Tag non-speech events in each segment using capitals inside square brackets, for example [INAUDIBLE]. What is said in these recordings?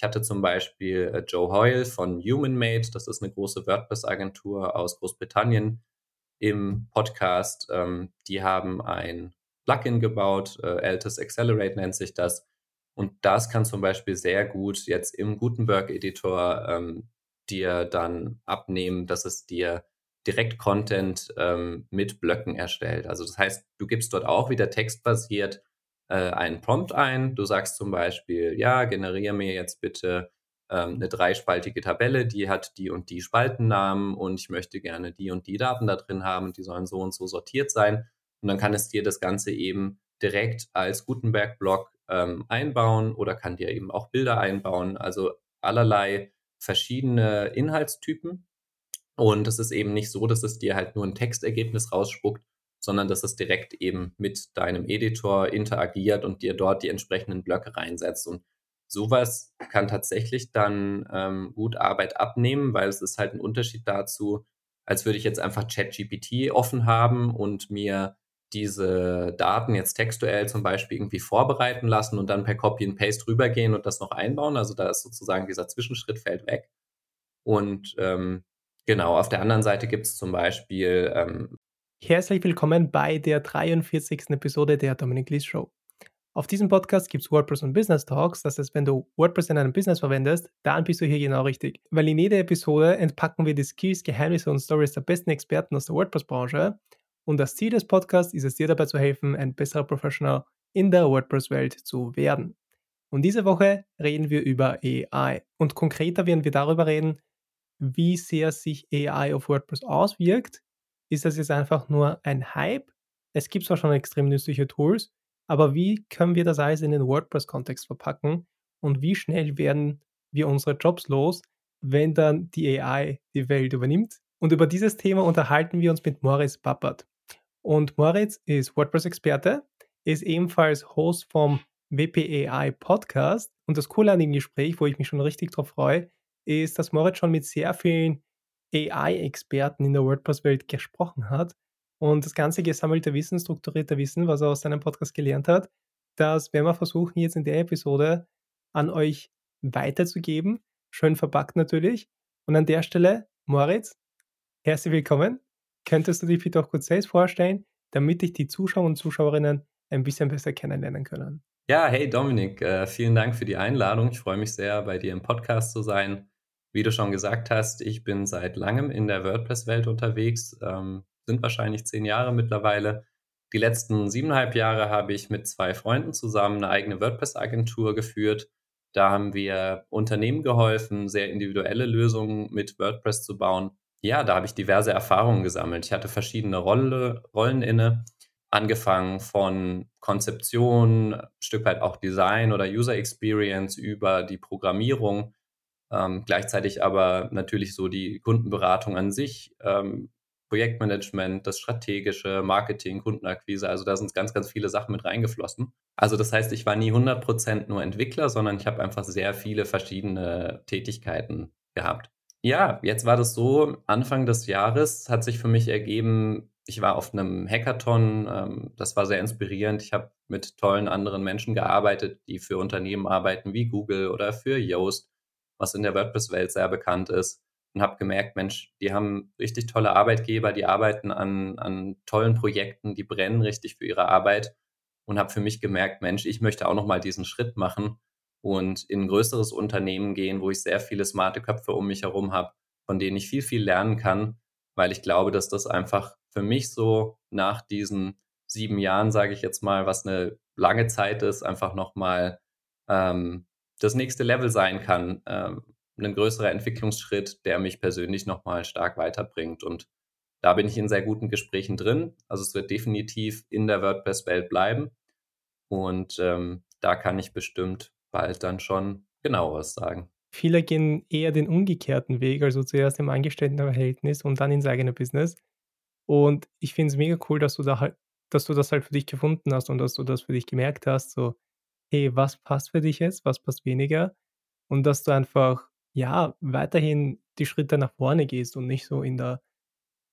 Ich hatte zum Beispiel äh, Joe Hoyle von HumanMate, das ist eine große WordPress-Agentur aus Großbritannien, im Podcast. Ähm, die haben ein Plugin gebaut, äh, Altus Accelerate nennt sich das. Und das kann zum Beispiel sehr gut jetzt im Gutenberg-Editor ähm, dir dann abnehmen, dass es dir direkt Content ähm, mit Blöcken erstellt. Also das heißt, du gibst dort auch wieder textbasiert äh, einen Prompt ein. Du sagst zum Beispiel, ja, generiere mir jetzt bitte ähm, eine dreispaltige Tabelle, die hat die und die Spaltennamen und ich möchte gerne die und die Daten da drin haben, die sollen so und so sortiert sein. Und dann kann es dir das Ganze eben direkt als Gutenberg-Block ähm, einbauen oder kann dir eben auch Bilder einbauen. Also allerlei verschiedene Inhaltstypen. Und es ist eben nicht so, dass es dir halt nur ein Textergebnis rausspuckt, sondern dass es direkt eben mit deinem Editor interagiert und dir dort die entsprechenden Blöcke reinsetzt. Und sowas kann tatsächlich dann ähm, gut Arbeit abnehmen, weil es ist halt ein Unterschied dazu, als würde ich jetzt einfach ChatGPT offen haben und mir diese Daten jetzt textuell zum Beispiel irgendwie vorbereiten lassen und dann per Copy and Paste rübergehen und das noch einbauen. Also da ist sozusagen dieser Zwischenschritt fällt weg. Und ähm, genau, auf der anderen Seite gibt es zum Beispiel. Ähm, Herzlich willkommen bei der 43. Episode der Dominic Lees Show. Auf diesem Podcast gibt es WordPress und Business Talks. Das heißt, wenn du WordPress in einem Business verwendest, dann bist du hier genau richtig. Weil in jeder Episode entpacken wir die Skills, Geheimnisse und Stories der besten Experten aus der WordPress-Branche und das Ziel des Podcasts ist es dir dabei zu helfen, ein besserer Professional in der WordPress-Welt zu werden. Und diese Woche reden wir über AI. Und konkreter werden wir darüber reden, wie sehr sich AI auf WordPress auswirkt. Ist das jetzt einfach nur ein Hype? Es gibt zwar schon extrem nützliche Tools, aber wie können wir das alles in den WordPress-Kontext verpacken und wie schnell werden wir unsere Jobs los, wenn dann die AI die Welt übernimmt? Und über dieses Thema unterhalten wir uns mit Moritz Pappert. Und Moritz ist WordPress-Experte, ist ebenfalls Host vom WPAI Podcast. Und das Coole an dem Gespräch, wo ich mich schon richtig drauf freue, ist, dass Moritz schon mit sehr vielen AI-Experten in der WordPress-Welt gesprochen hat und das ganze gesammelte Wissen, strukturierte Wissen, was er aus seinem Podcast gelernt hat, das werden wir versuchen jetzt in der Episode an euch weiterzugeben. Schön verpackt natürlich. Und an der Stelle, Moritz, herzlich willkommen. Könntest du dich bitte auch kurz selbst vorstellen, damit dich die Zuschauer und Zuschauerinnen ein bisschen besser kennenlernen können? Ja, hey Dominik, äh, vielen Dank für die Einladung. Ich freue mich sehr, bei dir im Podcast zu sein. Wie du schon gesagt hast, ich bin seit langem in der WordPress-Welt unterwegs, ähm, sind wahrscheinlich zehn Jahre mittlerweile. Die letzten siebeneinhalb Jahre habe ich mit zwei Freunden zusammen eine eigene WordPress-Agentur geführt. Da haben wir Unternehmen geholfen, sehr individuelle Lösungen mit WordPress zu bauen ja, da habe ich diverse Erfahrungen gesammelt. Ich hatte verschiedene Rolle, Rollen inne, angefangen von Konzeption, ein Stück weit auch Design oder User Experience über die Programmierung, ähm, gleichzeitig aber natürlich so die Kundenberatung an sich, ähm, Projektmanagement, das strategische, Marketing, Kundenakquise. Also da sind ganz, ganz viele Sachen mit reingeflossen. Also das heißt, ich war nie 100% nur Entwickler, sondern ich habe einfach sehr viele verschiedene Tätigkeiten gehabt. Ja, jetzt war das so, Anfang des Jahres hat sich für mich ergeben, ich war auf einem Hackathon, ähm, das war sehr inspirierend. Ich habe mit tollen anderen Menschen gearbeitet, die für Unternehmen arbeiten wie Google oder für Yoast, was in der WordPress-Welt sehr bekannt ist. Und habe gemerkt, Mensch, die haben richtig tolle Arbeitgeber, die arbeiten an, an tollen Projekten, die brennen richtig für ihre Arbeit. Und habe für mich gemerkt, Mensch, ich möchte auch nochmal diesen Schritt machen und in ein größeres Unternehmen gehen, wo ich sehr viele smarte Köpfe um mich herum habe, von denen ich viel, viel lernen kann, weil ich glaube, dass das einfach für mich so nach diesen sieben Jahren, sage ich jetzt mal, was eine lange Zeit ist, einfach nochmal ähm, das nächste Level sein kann. Ähm, ein größerer Entwicklungsschritt, der mich persönlich nochmal stark weiterbringt. Und da bin ich in sehr guten Gesprächen drin. Also es wird definitiv in der WordPress-Welt bleiben. Und ähm, da kann ich bestimmt bald dann schon genaueres sagen. Viele gehen eher den umgekehrten Weg, also zuerst im Angestelltenverhältnis und dann ins eigene Business. Und ich finde es mega cool, dass du da halt, dass du das halt für dich gefunden hast und dass du das für dich gemerkt hast, so, hey, was passt für dich jetzt, was passt weniger? Und dass du einfach, ja, weiterhin die Schritte nach vorne gehst und nicht so in der,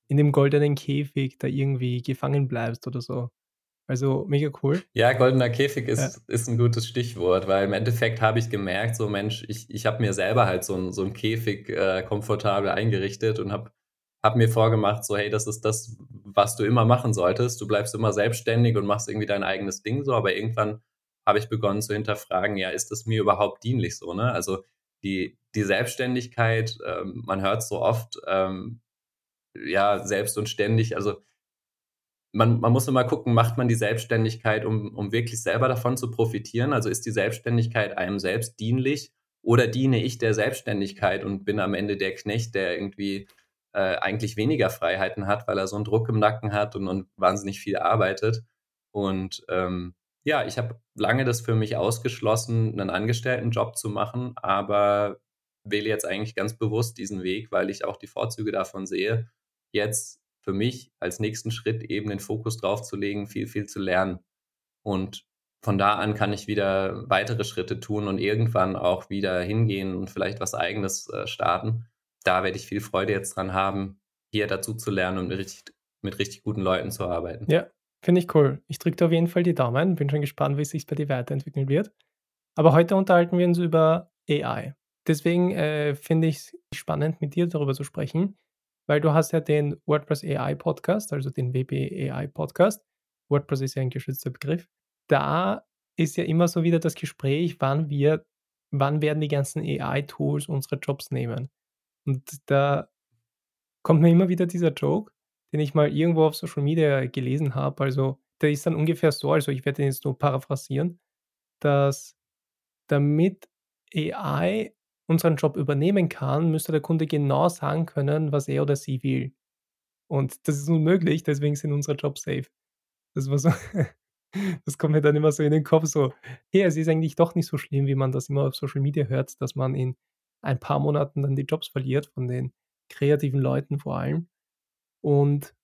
in dem goldenen Käfig da irgendwie gefangen bleibst oder so. Also mega cool. Ja, goldener Käfig ist, ja. ist ein gutes Stichwort, weil im Endeffekt habe ich gemerkt, so Mensch, ich, ich habe mir selber halt so ein, so ein Käfig äh, komfortabel eingerichtet und habe hab mir vorgemacht, so hey, das ist das, was du immer machen solltest. Du bleibst immer selbstständig und machst irgendwie dein eigenes Ding so, aber irgendwann habe ich begonnen zu hinterfragen, ja, ist das mir überhaupt dienlich so, ne? Also die, die Selbstständigkeit, ähm, man hört so oft, ähm, ja, selbst und ständig, also man, man muss immer gucken, macht man die Selbstständigkeit, um, um wirklich selber davon zu profitieren? Also ist die Selbstständigkeit einem selbst dienlich oder diene ich der Selbstständigkeit und bin am Ende der Knecht, der irgendwie äh, eigentlich weniger Freiheiten hat, weil er so einen Druck im Nacken hat und, und wahnsinnig viel arbeitet? Und ähm, ja, ich habe lange das für mich ausgeschlossen, einen Angestelltenjob zu machen, aber wähle jetzt eigentlich ganz bewusst diesen Weg, weil ich auch die Vorzüge davon sehe, jetzt für mich als nächsten Schritt eben den Fokus drauf zu legen, viel, viel zu lernen. Und von da an kann ich wieder weitere Schritte tun und irgendwann auch wieder hingehen und vielleicht was eigenes äh, starten. Da werde ich viel Freude jetzt dran haben, hier dazu zu lernen und mit richtig, mit richtig guten Leuten zu arbeiten. Ja, finde ich cool. Ich drücke auf jeden Fall die Daumen. Bin schon gespannt, wie es sich bei dir weiterentwickeln wird. Aber heute unterhalten wir uns über AI. Deswegen äh, finde ich es spannend, mit dir darüber zu sprechen, weil du hast ja den WordPress AI Podcast, also den WP AI Podcast. WordPress ist ja ein geschützter Begriff. Da ist ja immer so wieder das Gespräch, wann wir, wann werden die ganzen AI-Tools unsere Jobs nehmen. Und da kommt mir immer wieder dieser Joke, den ich mal irgendwo auf Social Media gelesen habe. Also der ist dann ungefähr so, also ich werde den jetzt nur paraphrasieren, dass damit AI unseren Job übernehmen kann, müsste der Kunde genau sagen können, was er oder sie will. Und das ist unmöglich, deswegen sind unsere Jobs safe. Das war so, [LAUGHS] das kommt mir dann immer so in den Kopf so, hey, es ist eigentlich doch nicht so schlimm, wie man das immer auf Social Media hört, dass man in ein paar Monaten dann die Jobs verliert, von den kreativen Leuten vor allem. Und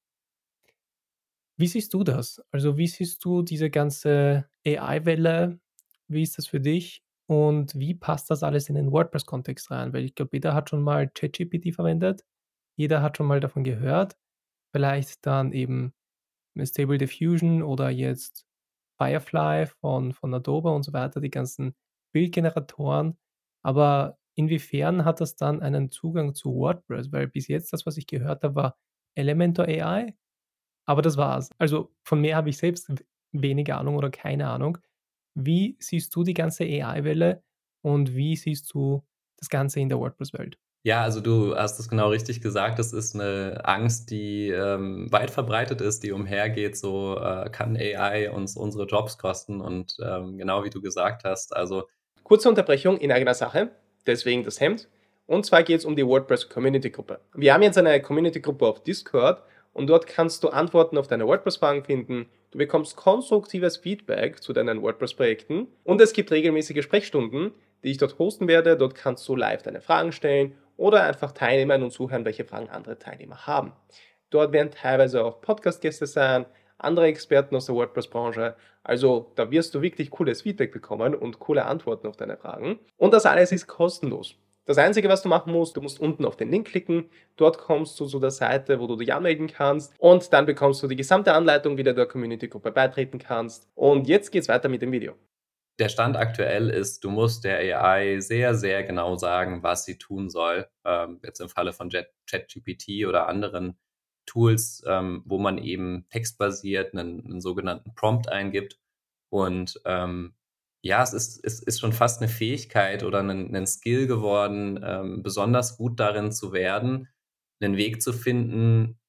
wie siehst du das? Also wie siehst du diese ganze AI-Welle? Wie ist das für dich? Und wie passt das alles in den WordPress-Kontext rein? Weil ich glaube, jeder hat schon mal ChatGPT verwendet, jeder hat schon mal davon gehört. Vielleicht dann eben Stable Diffusion oder jetzt Firefly von, von Adobe und so weiter, die ganzen Bildgeneratoren. Aber inwiefern hat das dann einen Zugang zu WordPress? Weil bis jetzt das, was ich gehört habe, war Elementor AI. Aber das war's. Also von mehr habe ich selbst wenig Ahnung oder keine Ahnung. Wie siehst du die ganze AI-Welle und wie siehst du das Ganze in der WordPress-Welt? Ja, also du hast es genau richtig gesagt. Das ist eine Angst, die ähm, weit verbreitet ist, die umhergeht. So äh, kann AI uns unsere Jobs kosten und ähm, genau wie du gesagt hast. Also kurze Unterbrechung in eigener Sache. Deswegen das Hemd. Und zwar geht es um die WordPress Community Gruppe. Wir haben jetzt eine Community Gruppe auf Discord und dort kannst du Antworten auf deine WordPress-Fragen finden. Du bekommst konstruktives Feedback zu deinen WordPress-Projekten und es gibt regelmäßige Sprechstunden, die ich dort hosten werde. Dort kannst du live deine Fragen stellen oder einfach teilnehmen und zuhören, welche Fragen andere Teilnehmer haben. Dort werden teilweise auch Podcast-Gäste sein, andere Experten aus der WordPress-Branche. Also da wirst du wirklich cooles Feedback bekommen und coole Antworten auf deine Fragen. Und das alles ist kostenlos. Das Einzige, was du machen musst, du musst unten auf den Link klicken. Dort kommst du zu der Seite, wo du dich anmelden kannst. Und dann bekommst du die gesamte Anleitung, wie du der Community-Gruppe beitreten kannst. Und jetzt geht's weiter mit dem Video. Der Stand aktuell ist, du musst der AI sehr, sehr genau sagen, was sie tun soll. Ähm, jetzt im Falle von ChatGPT oder anderen Tools, ähm, wo man eben textbasiert einen, einen sogenannten Prompt eingibt. Und ähm, ja, es ist, es ist schon fast eine Fähigkeit oder ein, ein Skill geworden, ähm, besonders gut darin zu werden, einen Weg zu finden,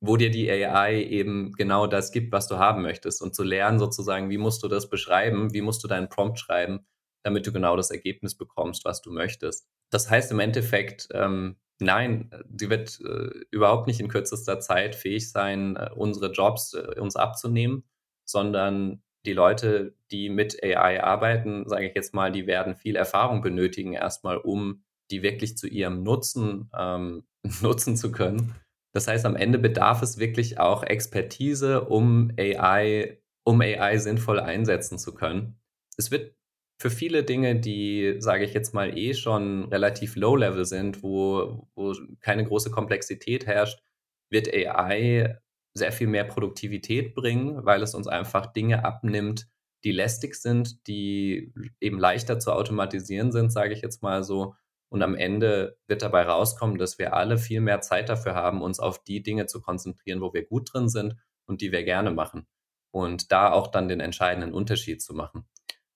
wo dir die AI eben genau das gibt, was du haben möchtest und zu lernen sozusagen, wie musst du das beschreiben, wie musst du deinen Prompt schreiben, damit du genau das Ergebnis bekommst, was du möchtest. Das heißt im Endeffekt, ähm, nein, sie wird äh, überhaupt nicht in kürzester Zeit fähig sein, äh, unsere Jobs äh, uns abzunehmen, sondern die Leute, die mit AI arbeiten, sage ich jetzt mal, die werden viel Erfahrung benötigen, erstmal, um die wirklich zu ihrem Nutzen ähm, [LAUGHS] nutzen zu können. Das heißt, am Ende bedarf es wirklich auch Expertise, um AI, um AI sinnvoll einsetzen zu können. Es wird für viele Dinge, die, sage ich jetzt mal, eh schon relativ low-level sind, wo, wo keine große Komplexität herrscht, wird AI sehr viel mehr Produktivität bringen, weil es uns einfach Dinge abnimmt, die lästig sind, die eben leichter zu automatisieren sind, sage ich jetzt mal so. Und am Ende wird dabei rauskommen, dass wir alle viel mehr Zeit dafür haben, uns auf die Dinge zu konzentrieren, wo wir gut drin sind und die wir gerne machen. Und da auch dann den entscheidenden Unterschied zu machen.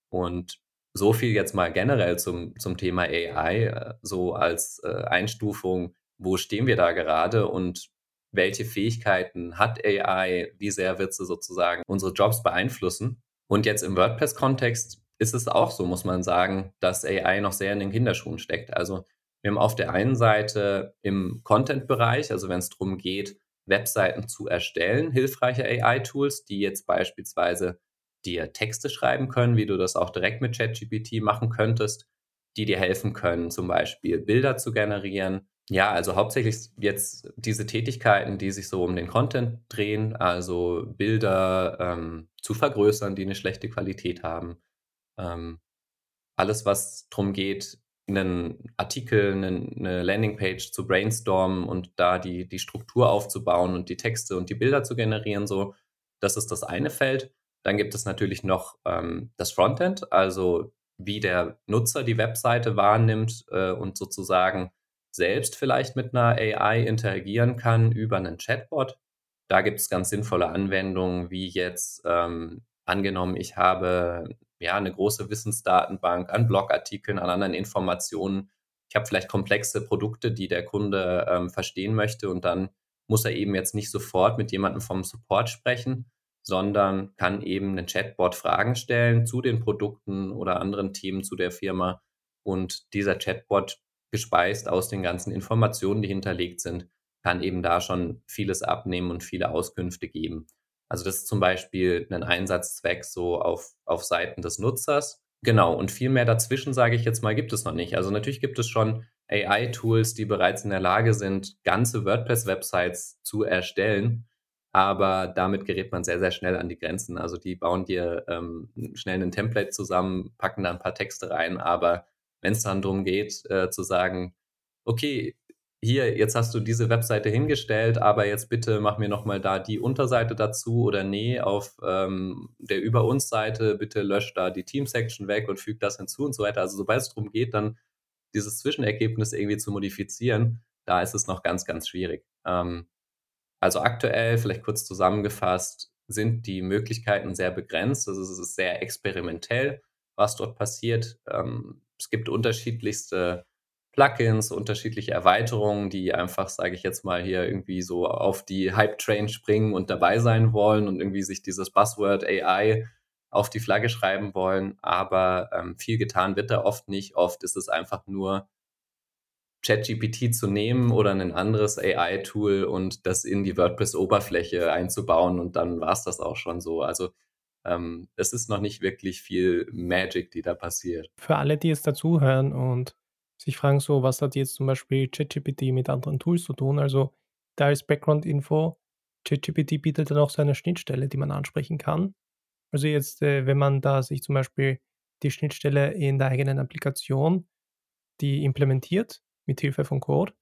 Und so viel jetzt mal generell zum, zum Thema AI, äh, so als äh, Einstufung, wo stehen wir da gerade und welche Fähigkeiten hat AI, wie sehr wird sie sozusagen unsere Jobs beeinflussen. Und jetzt im WordPress-Kontext ist es auch so, muss man sagen, dass AI noch sehr in den Kinderschuhen steckt. Also wir haben auf der einen Seite im Content-Bereich, also wenn es darum geht, Webseiten zu erstellen, hilfreiche AI-Tools, die jetzt beispielsweise dir Texte schreiben können, wie du das auch direkt mit ChatGPT machen könntest, die dir helfen können, zum Beispiel Bilder zu generieren. Ja, also hauptsächlich jetzt diese Tätigkeiten, die sich so um den Content drehen, also Bilder ähm, zu vergrößern, die eine schlechte Qualität haben. Ähm, alles, was darum geht, einen Artikel, eine, eine Landingpage zu brainstormen und da die, die Struktur aufzubauen und die Texte und die Bilder zu generieren, so, das ist das eine Feld. Dann gibt es natürlich noch ähm, das Frontend, also wie der Nutzer die Webseite wahrnimmt äh, und sozusagen selbst vielleicht mit einer AI interagieren kann über einen Chatbot. Da gibt es ganz sinnvolle Anwendungen, wie jetzt ähm, angenommen, ich habe ja eine große Wissensdatenbank an Blogartikeln, an anderen Informationen. Ich habe vielleicht komplexe Produkte, die der Kunde ähm, verstehen möchte und dann muss er eben jetzt nicht sofort mit jemandem vom Support sprechen, sondern kann eben einen Chatbot Fragen stellen zu den Produkten oder anderen Themen zu der Firma. Und dieser Chatbot, gespeist aus den ganzen Informationen, die hinterlegt sind, kann eben da schon vieles abnehmen und viele Auskünfte geben. Also das ist zum Beispiel ein Einsatzzweck so auf, auf Seiten des Nutzers. Genau, und viel mehr dazwischen, sage ich jetzt mal, gibt es noch nicht. Also natürlich gibt es schon AI-Tools, die bereits in der Lage sind, ganze WordPress-Websites zu erstellen aber damit gerät man sehr, sehr schnell an die Grenzen. Also die bauen dir ähm, schnell ein Template zusammen, packen da ein paar Texte rein, aber wenn es dann darum geht, äh, zu sagen, okay, hier, jetzt hast du diese Webseite hingestellt, aber jetzt bitte mach mir nochmal da die Unterseite dazu oder nee, auf ähm, der Über uns Seite bitte lösch da die Team-Section weg und füg das hinzu und so weiter. Also sobald es darum geht, dann dieses Zwischenergebnis irgendwie zu modifizieren, da ist es noch ganz, ganz schwierig. Ähm, also aktuell, vielleicht kurz zusammengefasst, sind die Möglichkeiten sehr begrenzt. Also es ist sehr experimentell, was dort passiert. Ähm, es gibt unterschiedlichste Plugins, unterschiedliche Erweiterungen, die einfach, sage ich jetzt mal, hier irgendwie so auf die Hype-Train springen und dabei sein wollen und irgendwie sich dieses Buzzword AI auf die Flagge schreiben wollen. Aber ähm, viel getan wird da oft nicht. Oft ist es einfach nur ChatGPT zu nehmen oder ein anderes AI-Tool und das in die WordPress-Oberfläche einzubauen und dann war es das auch schon so. Also ähm, es ist noch nicht wirklich viel Magic, die da passiert. Für alle, die jetzt dazuhören und sich fragen so, was hat jetzt zum Beispiel ChatGPT mit anderen Tools zu tun? Also da ist Background-Info. ChatGPT bietet dann auch so eine Schnittstelle, die man ansprechen kann. Also jetzt, äh, wenn man da sich zum Beispiel die Schnittstelle in der eigenen Applikation, die implementiert, mit Hilfe von Code,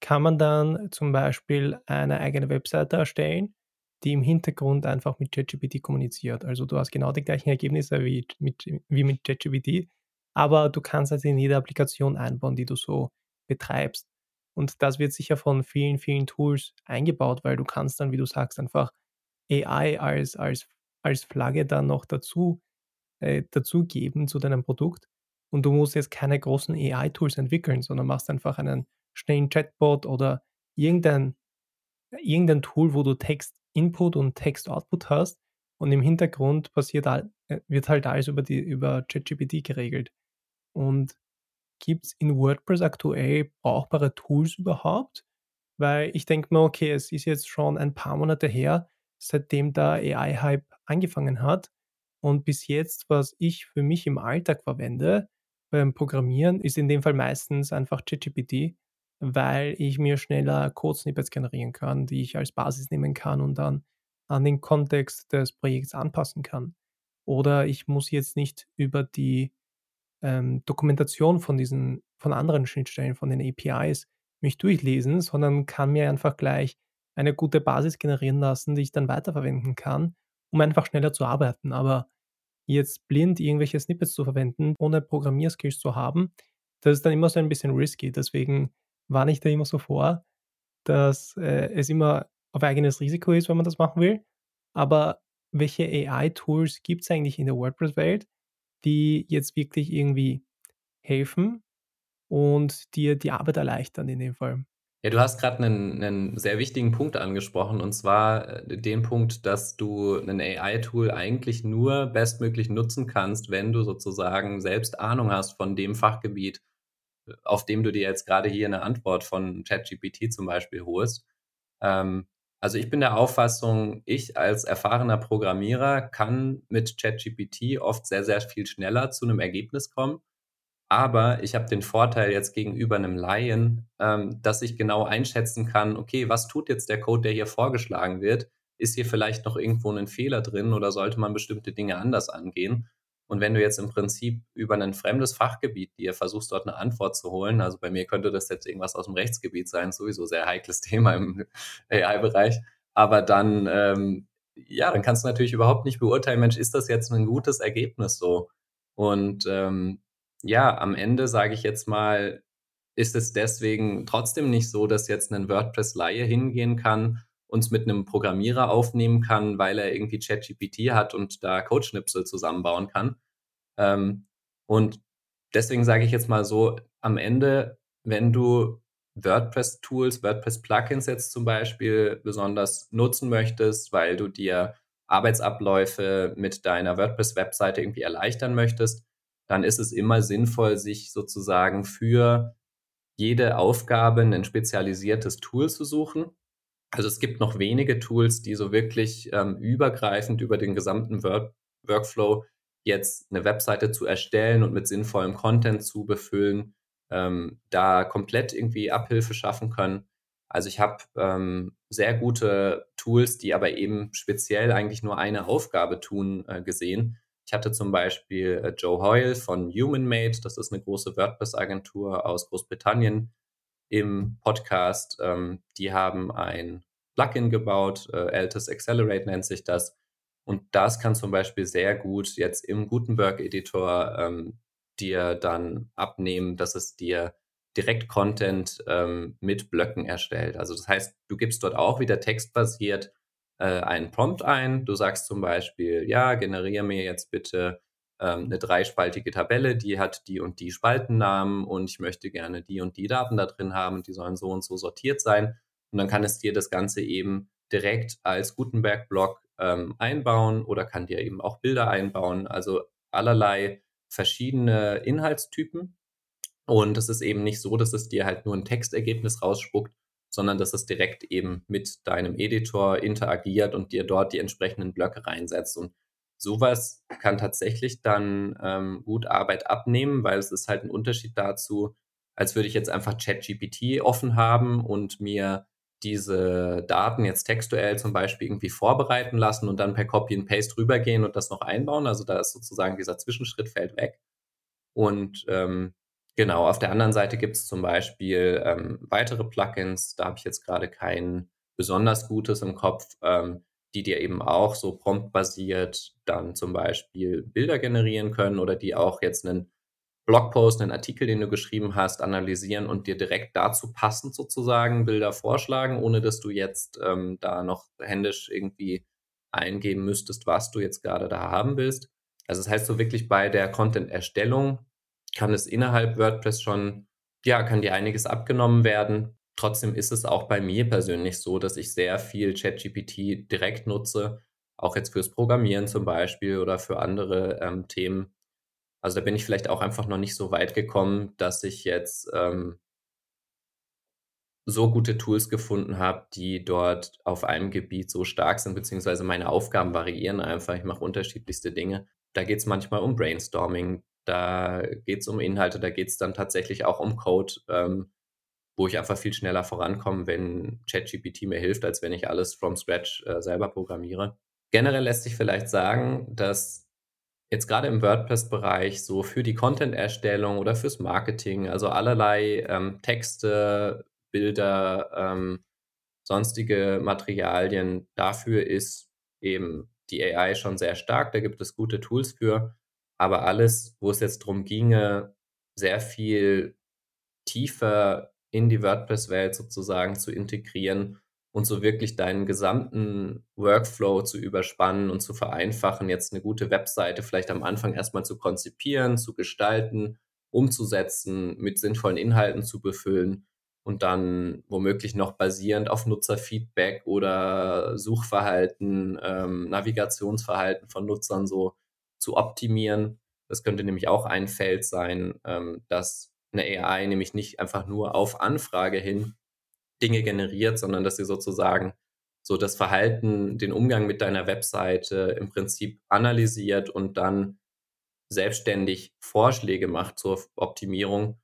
kann man dann zum Beispiel eine eigene Webseite erstellen, die im Hintergrund einfach mit ChatGPT kommuniziert. Also du hast genau die gleichen Ergebnisse wie mit, wie mit ChatGPT, aber du kannst es in jede Applikation einbauen, die du so betreibst. Und das wird sicher von vielen, vielen Tools eingebaut, weil du kannst dann, wie du sagst, einfach AI als, als, als Flagge dann noch dazu, äh, dazugeben zu deinem Produkt und du musst jetzt keine großen AI-Tools entwickeln, sondern machst einfach einen schnellen Chatbot oder irgendein, irgendein Tool, wo du Text-Input und Text-Output hast und im Hintergrund passiert, äh, wird halt alles über, die, über ChatGPT geregelt. Und gibt es in WordPress aktuell brauchbare Tools überhaupt? Weil ich denke mir, okay, es ist jetzt schon ein paar Monate her, seitdem der AI-Hype angefangen hat. Und bis jetzt, was ich für mich im Alltag verwende, beim Programmieren ist in dem Fall meistens einfach ChatGPT, weil ich mir schneller Code-Snippets generieren kann, die ich als Basis nehmen kann und dann an den Kontext des Projekts anpassen kann. Oder ich muss jetzt nicht über die ähm, Dokumentation von diesen, von anderen Schnittstellen, von den APIs mich durchlesen, sondern kann mir einfach gleich eine gute Basis generieren lassen, die ich dann weiterverwenden kann, um einfach schneller zu arbeiten. Aber jetzt blind irgendwelche Snippets zu verwenden, ohne Programmierskills zu haben, das ist dann immer so ein bisschen risky. Deswegen warne ich da immer so vor, dass äh, es immer auf eigenes Risiko ist, wenn man das machen will. Aber welche AI-Tools gibt es eigentlich in der WordPress-Welt, die jetzt wirklich irgendwie helfen und dir die Arbeit erleichtern in dem Fall? Ja, du hast gerade einen 'nen sehr wichtigen Punkt angesprochen, und zwar, äh, den Punkt, dass du ein AI-Tool eigentlich nur bestmöglich nutzen kannst, wenn du sozusagen selbst Ahnung hast von dem Fachgebiet, auf dem du dir jetzt gerade hier eine Antwort von ChatGPT zum Beispiel holst. Ähm, also, ich bin der Auffassung, ich als erfahrener Programmierer kann mit ChatGPT oft sehr, sehr viel schneller zu einem Ergebnis kommen aber ich habe den Vorteil jetzt gegenüber einem Laien, ähm, dass ich genau einschätzen kann, okay, was tut jetzt der Code, der hier vorgeschlagen wird? Ist hier vielleicht noch irgendwo ein Fehler drin oder sollte man bestimmte Dinge anders angehen? Und wenn du jetzt im Prinzip über ein fremdes Fachgebiet dir versuchst, dort eine Antwort zu holen, also bei mir könnte das jetzt irgendwas aus dem Rechtsgebiet sein, sowieso sehr heikles [LAUGHS] Thema im AI-Bereich, aber dann, ähm, ja, dann kannst du natürlich überhaupt nicht beurteilen, Mensch, ist das jetzt ein gutes Ergebnis so? Und ähm, ja, am Ende sage ich jetzt mal, ist es deswegen trotzdem nicht so, dass jetzt ein WordPress-Laie hingehen kann, uns mit einem Programmierer aufnehmen kann, weil er irgendwie ChatGPT hat und da Codeschnipsel zusammenbauen kann. Ähm, und deswegen sage ich jetzt mal so, am Ende, wenn du WordPress-Tools, WordPress-Plugins jetzt zum Beispiel besonders nutzen möchtest, weil du dir Arbeitsabläufe mit deiner WordPress-Webseite irgendwie erleichtern möchtest, dann ist es immer sinnvoll, sich sozusagen für jede Aufgabe ein spezialisiertes Tool zu suchen. Also es gibt noch wenige Tools, die so wirklich ähm, übergreifend über den gesamten Work Workflow jetzt eine Webseite zu erstellen und mit sinnvollem Content zu befüllen, ähm, da komplett irgendwie Abhilfe schaffen können. Also ich habe ähm, sehr gute Tools, die aber eben speziell eigentlich nur eine Aufgabe tun, äh, gesehen. Ich hatte zum Beispiel äh, Joe Hoyle von HumanMade, das ist eine große WordPress-Agentur aus Großbritannien, im Podcast. Ähm, die haben ein Plugin gebaut, äh, Altus Accelerate nennt sich das. Und das kann zum Beispiel sehr gut jetzt im Gutenberg-Editor ähm, dir dann abnehmen, dass es dir direkt Content ähm, mit Blöcken erstellt. Also das heißt, du gibst dort auch wieder textbasiert äh, einen Prompt ein. Du sagst zum Beispiel, ja, generiere mir jetzt bitte ähm, eine dreispaltige Tabelle, die hat die und die Spaltennamen und ich möchte gerne die und die Daten da drin haben, die sollen so und so sortiert sein. Und dann kann es dir das Ganze eben direkt als Gutenberg-Block ähm, einbauen oder kann dir eben auch Bilder einbauen. Also allerlei verschiedene Inhaltstypen. Und es ist eben nicht so, dass es dir halt nur ein Textergebnis rausspuckt, sondern dass es direkt eben mit deinem Editor interagiert und dir dort die entsprechenden Blöcke reinsetzt. Und sowas kann tatsächlich dann ähm, gut Arbeit abnehmen, weil es ist halt ein Unterschied dazu, als würde ich jetzt einfach ChatGPT offen haben und mir diese Daten jetzt textuell zum Beispiel irgendwie vorbereiten lassen und dann per Copy and Paste rübergehen und das noch einbauen. Also da ist sozusagen dieser Zwischenschritt fällt weg. Und ähm, Genau, auf der anderen Seite gibt es zum Beispiel ähm, weitere Plugins, da habe ich jetzt gerade kein besonders gutes im Kopf, ähm, die dir eben auch so promptbasiert dann zum Beispiel Bilder generieren können oder die auch jetzt einen Blogpost, einen Artikel, den du geschrieben hast, analysieren und dir direkt dazu passend sozusagen Bilder vorschlagen, ohne dass du jetzt ähm, da noch händisch irgendwie eingeben müsstest, was du jetzt gerade da haben willst. Also das heißt so wirklich bei der Content-Erstellung kann es innerhalb WordPress schon, ja, kann dir einiges abgenommen werden. Trotzdem ist es auch bei mir persönlich so, dass ich sehr viel ChatGPT direkt nutze, auch jetzt fürs Programmieren zum Beispiel oder für andere ähm, Themen. Also da bin ich vielleicht auch einfach noch nicht so weit gekommen, dass ich jetzt ähm, so gute Tools gefunden habe, die dort auf einem Gebiet so stark sind, beziehungsweise meine Aufgaben variieren einfach. Ich mache unterschiedlichste Dinge. Da geht es manchmal um Brainstorming, da geht es um Inhalte, da geht es dann tatsächlich auch um Code, ähm, wo ich einfach viel schneller vorankomme, wenn ChatGPT mir hilft, als wenn ich alles from scratch äh, selber programmiere. Generell lässt sich vielleicht sagen, dass jetzt gerade im WordPress-Bereich so für die Content-Erstellung oder fürs Marketing, also allerlei ähm, Texte, Bilder, ähm, sonstige Materialien. Dafür ist eben die AI schon sehr stark, da gibt es gute Tools für. Aber alles, wo es jetzt darum ginge, sehr viel tiefer in die WordPress-Welt sozusagen zu integrieren und so wirklich deinen gesamten Workflow zu überspannen und zu vereinfachen, jetzt eine gute Webseite vielleicht am Anfang erstmal zu konzipieren, zu gestalten, umzusetzen, mit sinnvollen Inhalten zu befüllen und dann womöglich noch basierend auf Nutzerfeedback oder Suchverhalten, ähm, Navigationsverhalten von Nutzern so zu optimieren. Das könnte nämlich auch ein Feld sein, ähm, dass eine AI nämlich nicht einfach nur auf Anfrage hin Dinge generiert, sondern dass sie sozusagen so das Verhalten, den Umgang mit deiner Webseite im Prinzip analysiert und dann selbstständig Vorschläge macht zur Optimierung,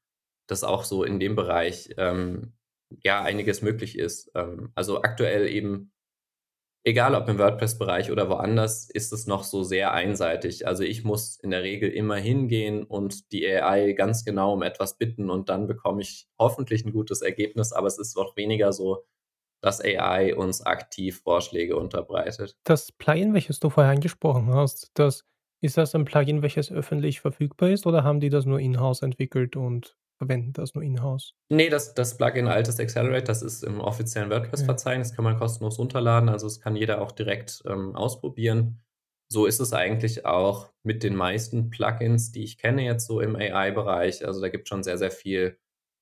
dass auch so in dem Bereich ähm, ja einiges möglich ist. Ähm, also aktuell eben egal ob im WordPress-Bereich oder woanders, ist es noch so sehr einseitig. Also ich muss in der Regel immer hingehen und die AI ganz genau um etwas bitten und dann bekomme ich hoffentlich ein gutes Ergebnis, aber es ist noch weniger so, dass AI uns aktiv Vorschläge unterbreitet. Das Plugin, welches du vorher angesprochen hast, das, ist das ein Plugin, welches öffentlich verfügbar ist oder haben die das nur in-house entwickelt und verwenden das nur in-house? Nee, das, das Plugin Altes Accelerate, das ist im offiziellen WordPress-Verzeichnis, kann man kostenlos runterladen, also es kann jeder auch direkt ähm, ausprobieren. So ist es eigentlich auch mit den meisten Plugins, die ich kenne jetzt so im AI-Bereich. Also da gibt es schon sehr, sehr viel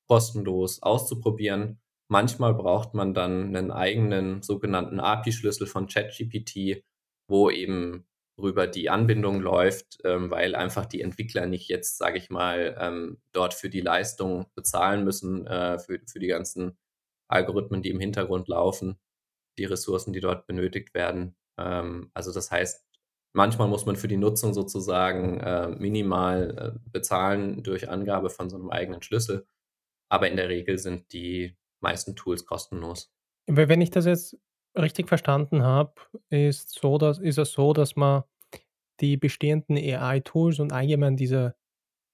kostenlos auszuprobieren. Manchmal braucht man dann einen eigenen sogenannten API-Schlüssel von ChatGPT, wo eben worüber die Anbindung läuft, ähm, weil einfach die Entwickler nicht jetzt, sage ich mal, ähm, dort für die Leistung bezahlen müssen, äh, für, für die ganzen Algorithmen, die im Hintergrund laufen, die Ressourcen, die dort benötigt werden. Ähm, also das heißt, manchmal muss man für die Nutzung sozusagen äh, minimal äh, bezahlen durch Angabe von so einem eigenen Schlüssel, aber in der Regel sind die meisten Tools kostenlos. Wenn ich das jetzt richtig verstanden habe, ist so, dass ist es so, dass man die bestehenden AI-Tools und allgemein diese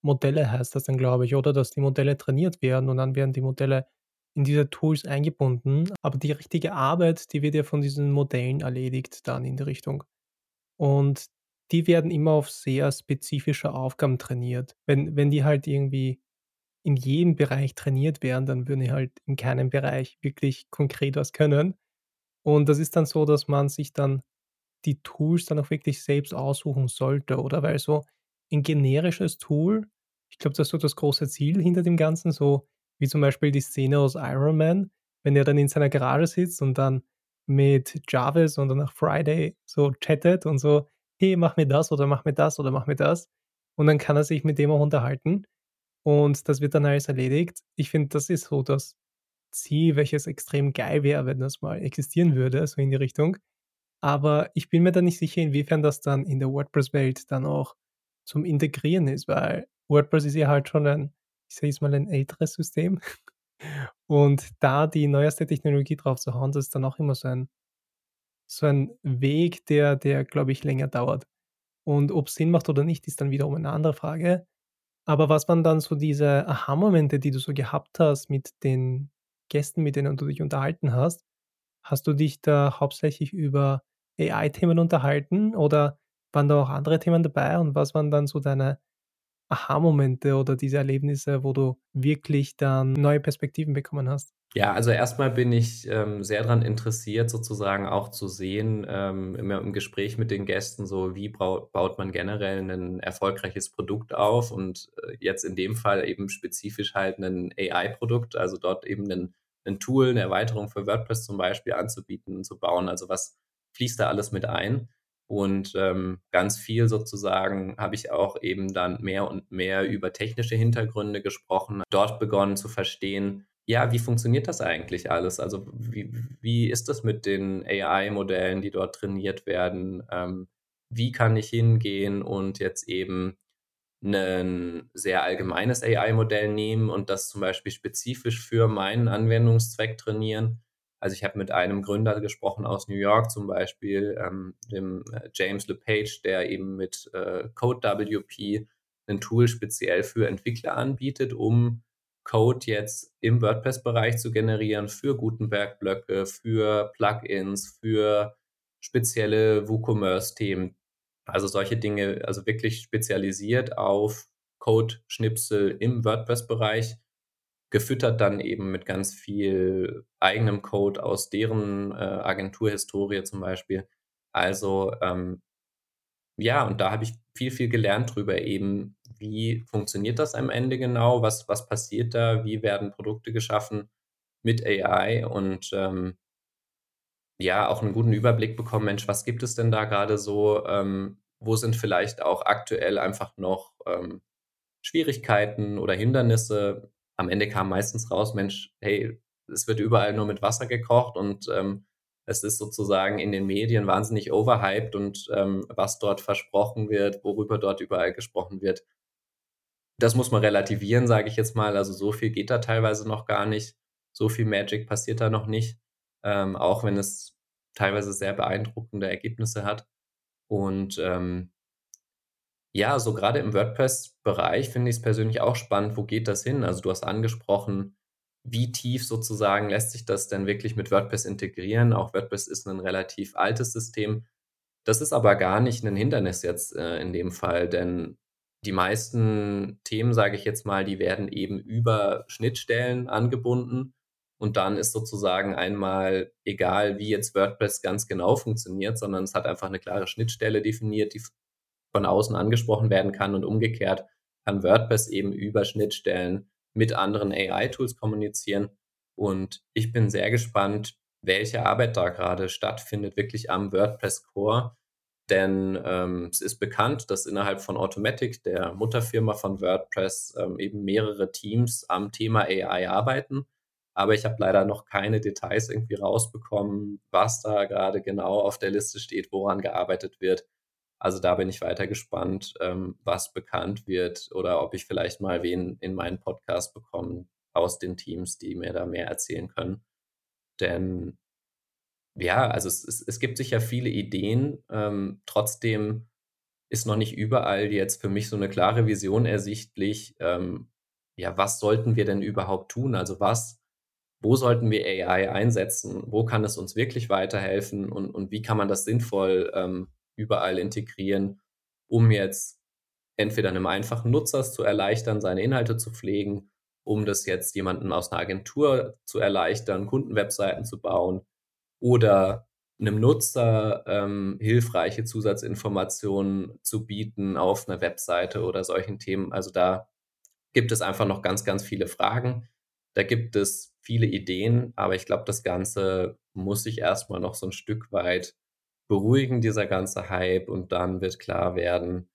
Modelle heißt das dann, glaube ich, oder? Dass die Modelle trainiert werden und dann werden die Modelle in diese Tools eingebunden. Aber die richtige Arbeit, die wird ja von diesen Modellen erledigt dann in die Richtung. Und die werden immer auf sehr spezifische Aufgaben trainiert. Wenn, wenn die halt irgendwie in jedem Bereich trainiert werden, dann würden die halt in keinem Bereich wirklich konkret was können. Und das ist dann so, dass man sich dann die Tools dann auch wirklich selbst aussuchen sollte, oder? Weil so ein generisches Tool, ich glaube, das ist so das große Ziel hinter dem Ganzen, so wie zum Beispiel die Szene aus Iron Man, wenn er dann in seiner Garage sitzt und dann mit Jarvis und dann nach Friday so chattet und so, hey, mach mir das oder mach mir das oder mach mir das. Und dann kann er sich mit dem auch unterhalten. Und das wird dann alles erledigt. Ich finde, das ist so das Ziel, welches extrem geil wäre, wenn das mal existieren würde, so in die Richtung. Aber ich bin mir da nicht sicher, inwiefern das dann in der WordPress-Welt dann auch zum Integrieren ist, weil WordPress ist ja halt schon ein, ich sage jetzt mal, ein älteres System. [LAUGHS] Und da die neueste Technologie drauf zu hauen, das ist dann auch immer so ein, so ein Weg, der, der, glaube ich, länger dauert. Und ob es Sinn macht oder nicht, ist dann wiederum eine andere Frage. Aber was waren dann so diese Aha-Momente, die du so gehabt hast mit den Gästen, mit denen du dich unterhalten hast? Hast du dich da hauptsächlich über AI-Themen unterhalten oder waren da auch andere Themen dabei und was waren dann so deine Aha-Momente oder diese Erlebnisse, wo du wirklich dann neue Perspektiven bekommen hast? Ja, also erstmal bin ich ähm, sehr daran interessiert, sozusagen auch zu sehen, ähm, immer im Gespräch mit den Gästen, so wie baut, man generell ein erfolgreiches Produkt auf und äh, jetzt in dem Fall eben spezifisch halt ein AI-Produkt, also dort eben ein, ein Tool, eine Erweiterung für WordPress zum Beispiel anzubieten und zu bauen. Also was fließt da alles mit ein? Und ähm, ganz viel sozusagen habe ich auch eben dann mehr und mehr über technische Hintergründe gesprochen, dort begonnen zu verstehen, ja, wie funktioniert das eigentlich alles? Also wie, wie ist das mit den AI-Modellen, die dort trainiert werden? Ähm, wie kann ich hingehen und jetzt eben ein sehr allgemeines AI-Modell nehmen und das zum Beispiel spezifisch für meinen Anwendungszweck trainieren? Also ich habe mit einem Gründer gesprochen aus New York zum Beispiel, ähm, dem äh, James LePage, der eben mit äh, CodeWP ein Tool speziell für Entwickler anbietet, um Code jetzt im WordPress-Bereich zu generieren für Gutenberg-Blöcke, für Plugins, für spezielle WooCommerce-Themen. Also solche Dinge, also wirklich spezialisiert auf Code-Schnipsel im WordPress-Bereich, gefüttert dann eben mit ganz viel eigenem Code aus deren äh, Agenturhistorie zum Beispiel. Also ähm, ja, und da habe ich viel, viel gelernt drüber eben, wie funktioniert das am Ende genau, was, was passiert da, wie werden Produkte geschaffen mit AI und ähm, ja, auch einen guten Überblick bekommen, Mensch, was gibt es denn da gerade so, ähm, wo sind vielleicht auch aktuell einfach noch ähm, Schwierigkeiten oder Hindernisse. Am Ende kam meistens raus, Mensch, hey, es wird überall nur mit Wasser gekocht und ähm, es ist sozusagen in den Medien wahnsinnig overhyped und ähm, was dort versprochen wird, worüber dort überall gesprochen wird, das muss man relativieren, sage ich jetzt mal. Also so viel geht da teilweise noch gar nicht. So viel Magic passiert da noch nicht, ähm, auch wenn es teilweise sehr beeindruckende Ergebnisse hat. Und ähm, ja, so gerade im WordPress-Bereich finde ich es persönlich auch spannend, wo geht das hin? Also du hast angesprochen, wie tief sozusagen lässt sich das denn wirklich mit WordPress integrieren? Auch WordPress ist ein relativ altes System. Das ist aber gar nicht ein Hindernis jetzt äh, in dem Fall, denn die meisten Themen, sage ich jetzt mal, die werden eben über Schnittstellen angebunden. Und dann ist sozusagen einmal egal, wie jetzt WordPress ganz genau funktioniert, sondern es hat einfach eine klare Schnittstelle definiert, die von außen angesprochen werden kann und umgekehrt kann WordPress eben über Schnittstellen mit anderen AI-Tools kommunizieren. Und ich bin sehr gespannt, welche Arbeit da gerade stattfindet, wirklich am WordPress Core. Denn ähm, es ist bekannt, dass innerhalb von Automatic, der Mutterfirma von WordPress, ähm, eben mehrere Teams am Thema AI arbeiten. Aber ich habe leider noch keine Details irgendwie rausbekommen, was da gerade genau auf der Liste steht, woran gearbeitet wird. Also da bin ich weiter gespannt, ähm, was bekannt wird oder ob ich vielleicht mal wen in meinen Podcast bekomme aus den Teams, die mir da mehr erzählen können. Denn ja, also es, es, es gibt sicher viele Ideen. Ähm, trotzdem ist noch nicht überall jetzt für mich so eine klare Vision ersichtlich. Ähm, ja, was sollten wir denn überhaupt tun? Also was, wo sollten wir AI einsetzen? Wo kann es uns wirklich weiterhelfen? Und, und wie kann man das sinnvoll ähm, überall integrieren, um jetzt entweder einem einfachen Nutzer zu erleichtern, seine Inhalte zu pflegen, um das jetzt jemandem aus einer Agentur zu erleichtern, Kundenwebseiten zu bauen oder einem Nutzer ähm, hilfreiche Zusatzinformationen zu bieten auf einer Webseite oder solchen Themen. Also da gibt es einfach noch ganz, ganz viele Fragen. Da gibt es viele Ideen, aber ich glaube, das Ganze muss sich erstmal noch so ein Stück weit beruhigen, dieser ganze Hype, und dann wird klar werden,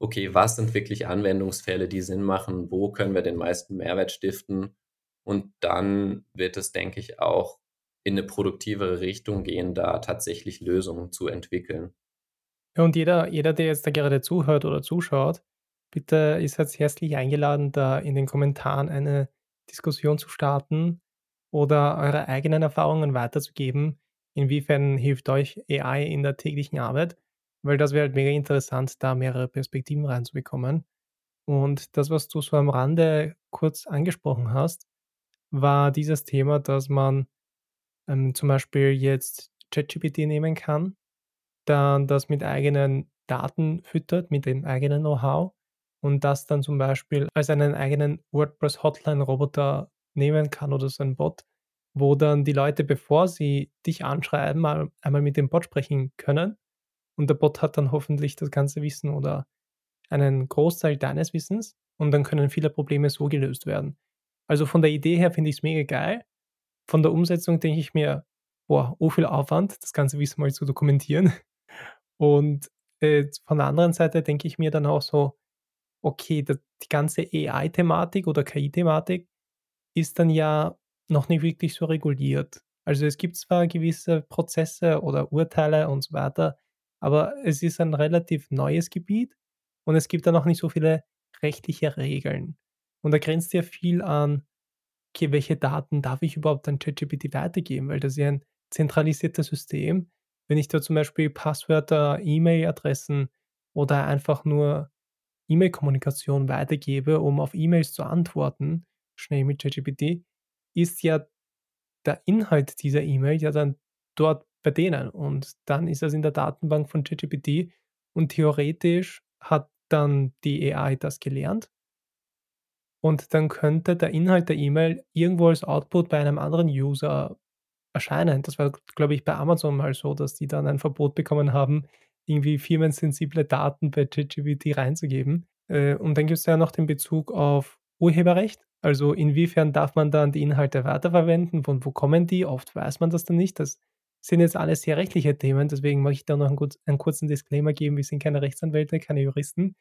okay, was sind wirklich Anwendungsfälle, die Sinn machen, wo können wir den meisten Mehrwert stiften? Und dann wird es, denke ich, auch in eine produktivere Richtung gehen, da tatsächlich Lösungen zu entwickeln. Und jeder, jeder, der jetzt da gerade zuhört oder zuschaut, bitte ist jetzt herzlich eingeladen, da in den Kommentaren eine Diskussion zu starten oder eure eigenen Erfahrungen weiterzugeben, Inwiefern hilft euch AI in der täglichen Arbeit? Weil das wäre halt mega interessant, da mehrere Perspektiven reinzubekommen. Und das, was du so am Rande kurz angesprochen hast, war dieses Thema, dass man ähm, zum Beispiel jetzt ChatGPT nehmen kann, dann das mit eigenen Daten füttert, mit dem eigenen Know-how und das dann zum Beispiel als einen eigenen WordPress-Hotline-Roboter nehmen kann oder so ein Bot wo dann die Leute, bevor sie dich anschreiben, mal, einmal mit dem Bot sprechen können. Und der Bot hat dann hoffentlich das ganze Wissen oder einen Großteil deines Wissens und dann können viele Probleme so gelöst werden. Also von der Idee her finde ich es mega geil. Von der Umsetzung denke ich mir, boah, oh viel Aufwand, das ganze Wissen mal zu dokumentieren. [LAUGHS] Und äh, von der anderen Seite denke ich mir dann auch so, okay, die ganze AI-Thematik oder KI-Thematik ist dann ja noch nicht wirklich so reguliert. Also es gibt zwar gewisse Prozesse oder Urteile und so weiter, aber es ist ein relativ neues Gebiet und es gibt da noch nicht so viele rechtliche Regeln. Und da grenzt ja viel an, okay, welche Daten darf ich überhaupt an ChatGPT weitergeben, weil das ist ja ein zentralisiertes System. Wenn ich da zum Beispiel Passwörter, E-Mail-Adressen oder einfach nur E-Mail-Kommunikation weitergebe, um auf E-Mails zu antworten, schnell mit ChatGPT, ist ja der Inhalt dieser E-Mail ja dann dort bei denen. Und dann ist das in der Datenbank von ChatGPT und theoretisch hat dann die AI das gelernt. Und dann könnte der Inhalt der E-Mail irgendwo als Output bei einem anderen User erscheinen. Das war, glaube ich, bei Amazon mal so, dass die dann ein Verbot bekommen haben, irgendwie firmensensible Daten bei ChatGPT reinzugeben. Äh, und dann gibt es ja noch den Bezug auf Urheberrecht. Also inwiefern darf man dann die Inhalte weiterverwenden? Von wo kommen die? Oft weiß man das dann nicht. Das sind jetzt alles sehr rechtliche Themen. Deswegen möchte ich da noch einen, einen kurzen Disclaimer geben. Wir sind keine Rechtsanwälte, keine Juristen.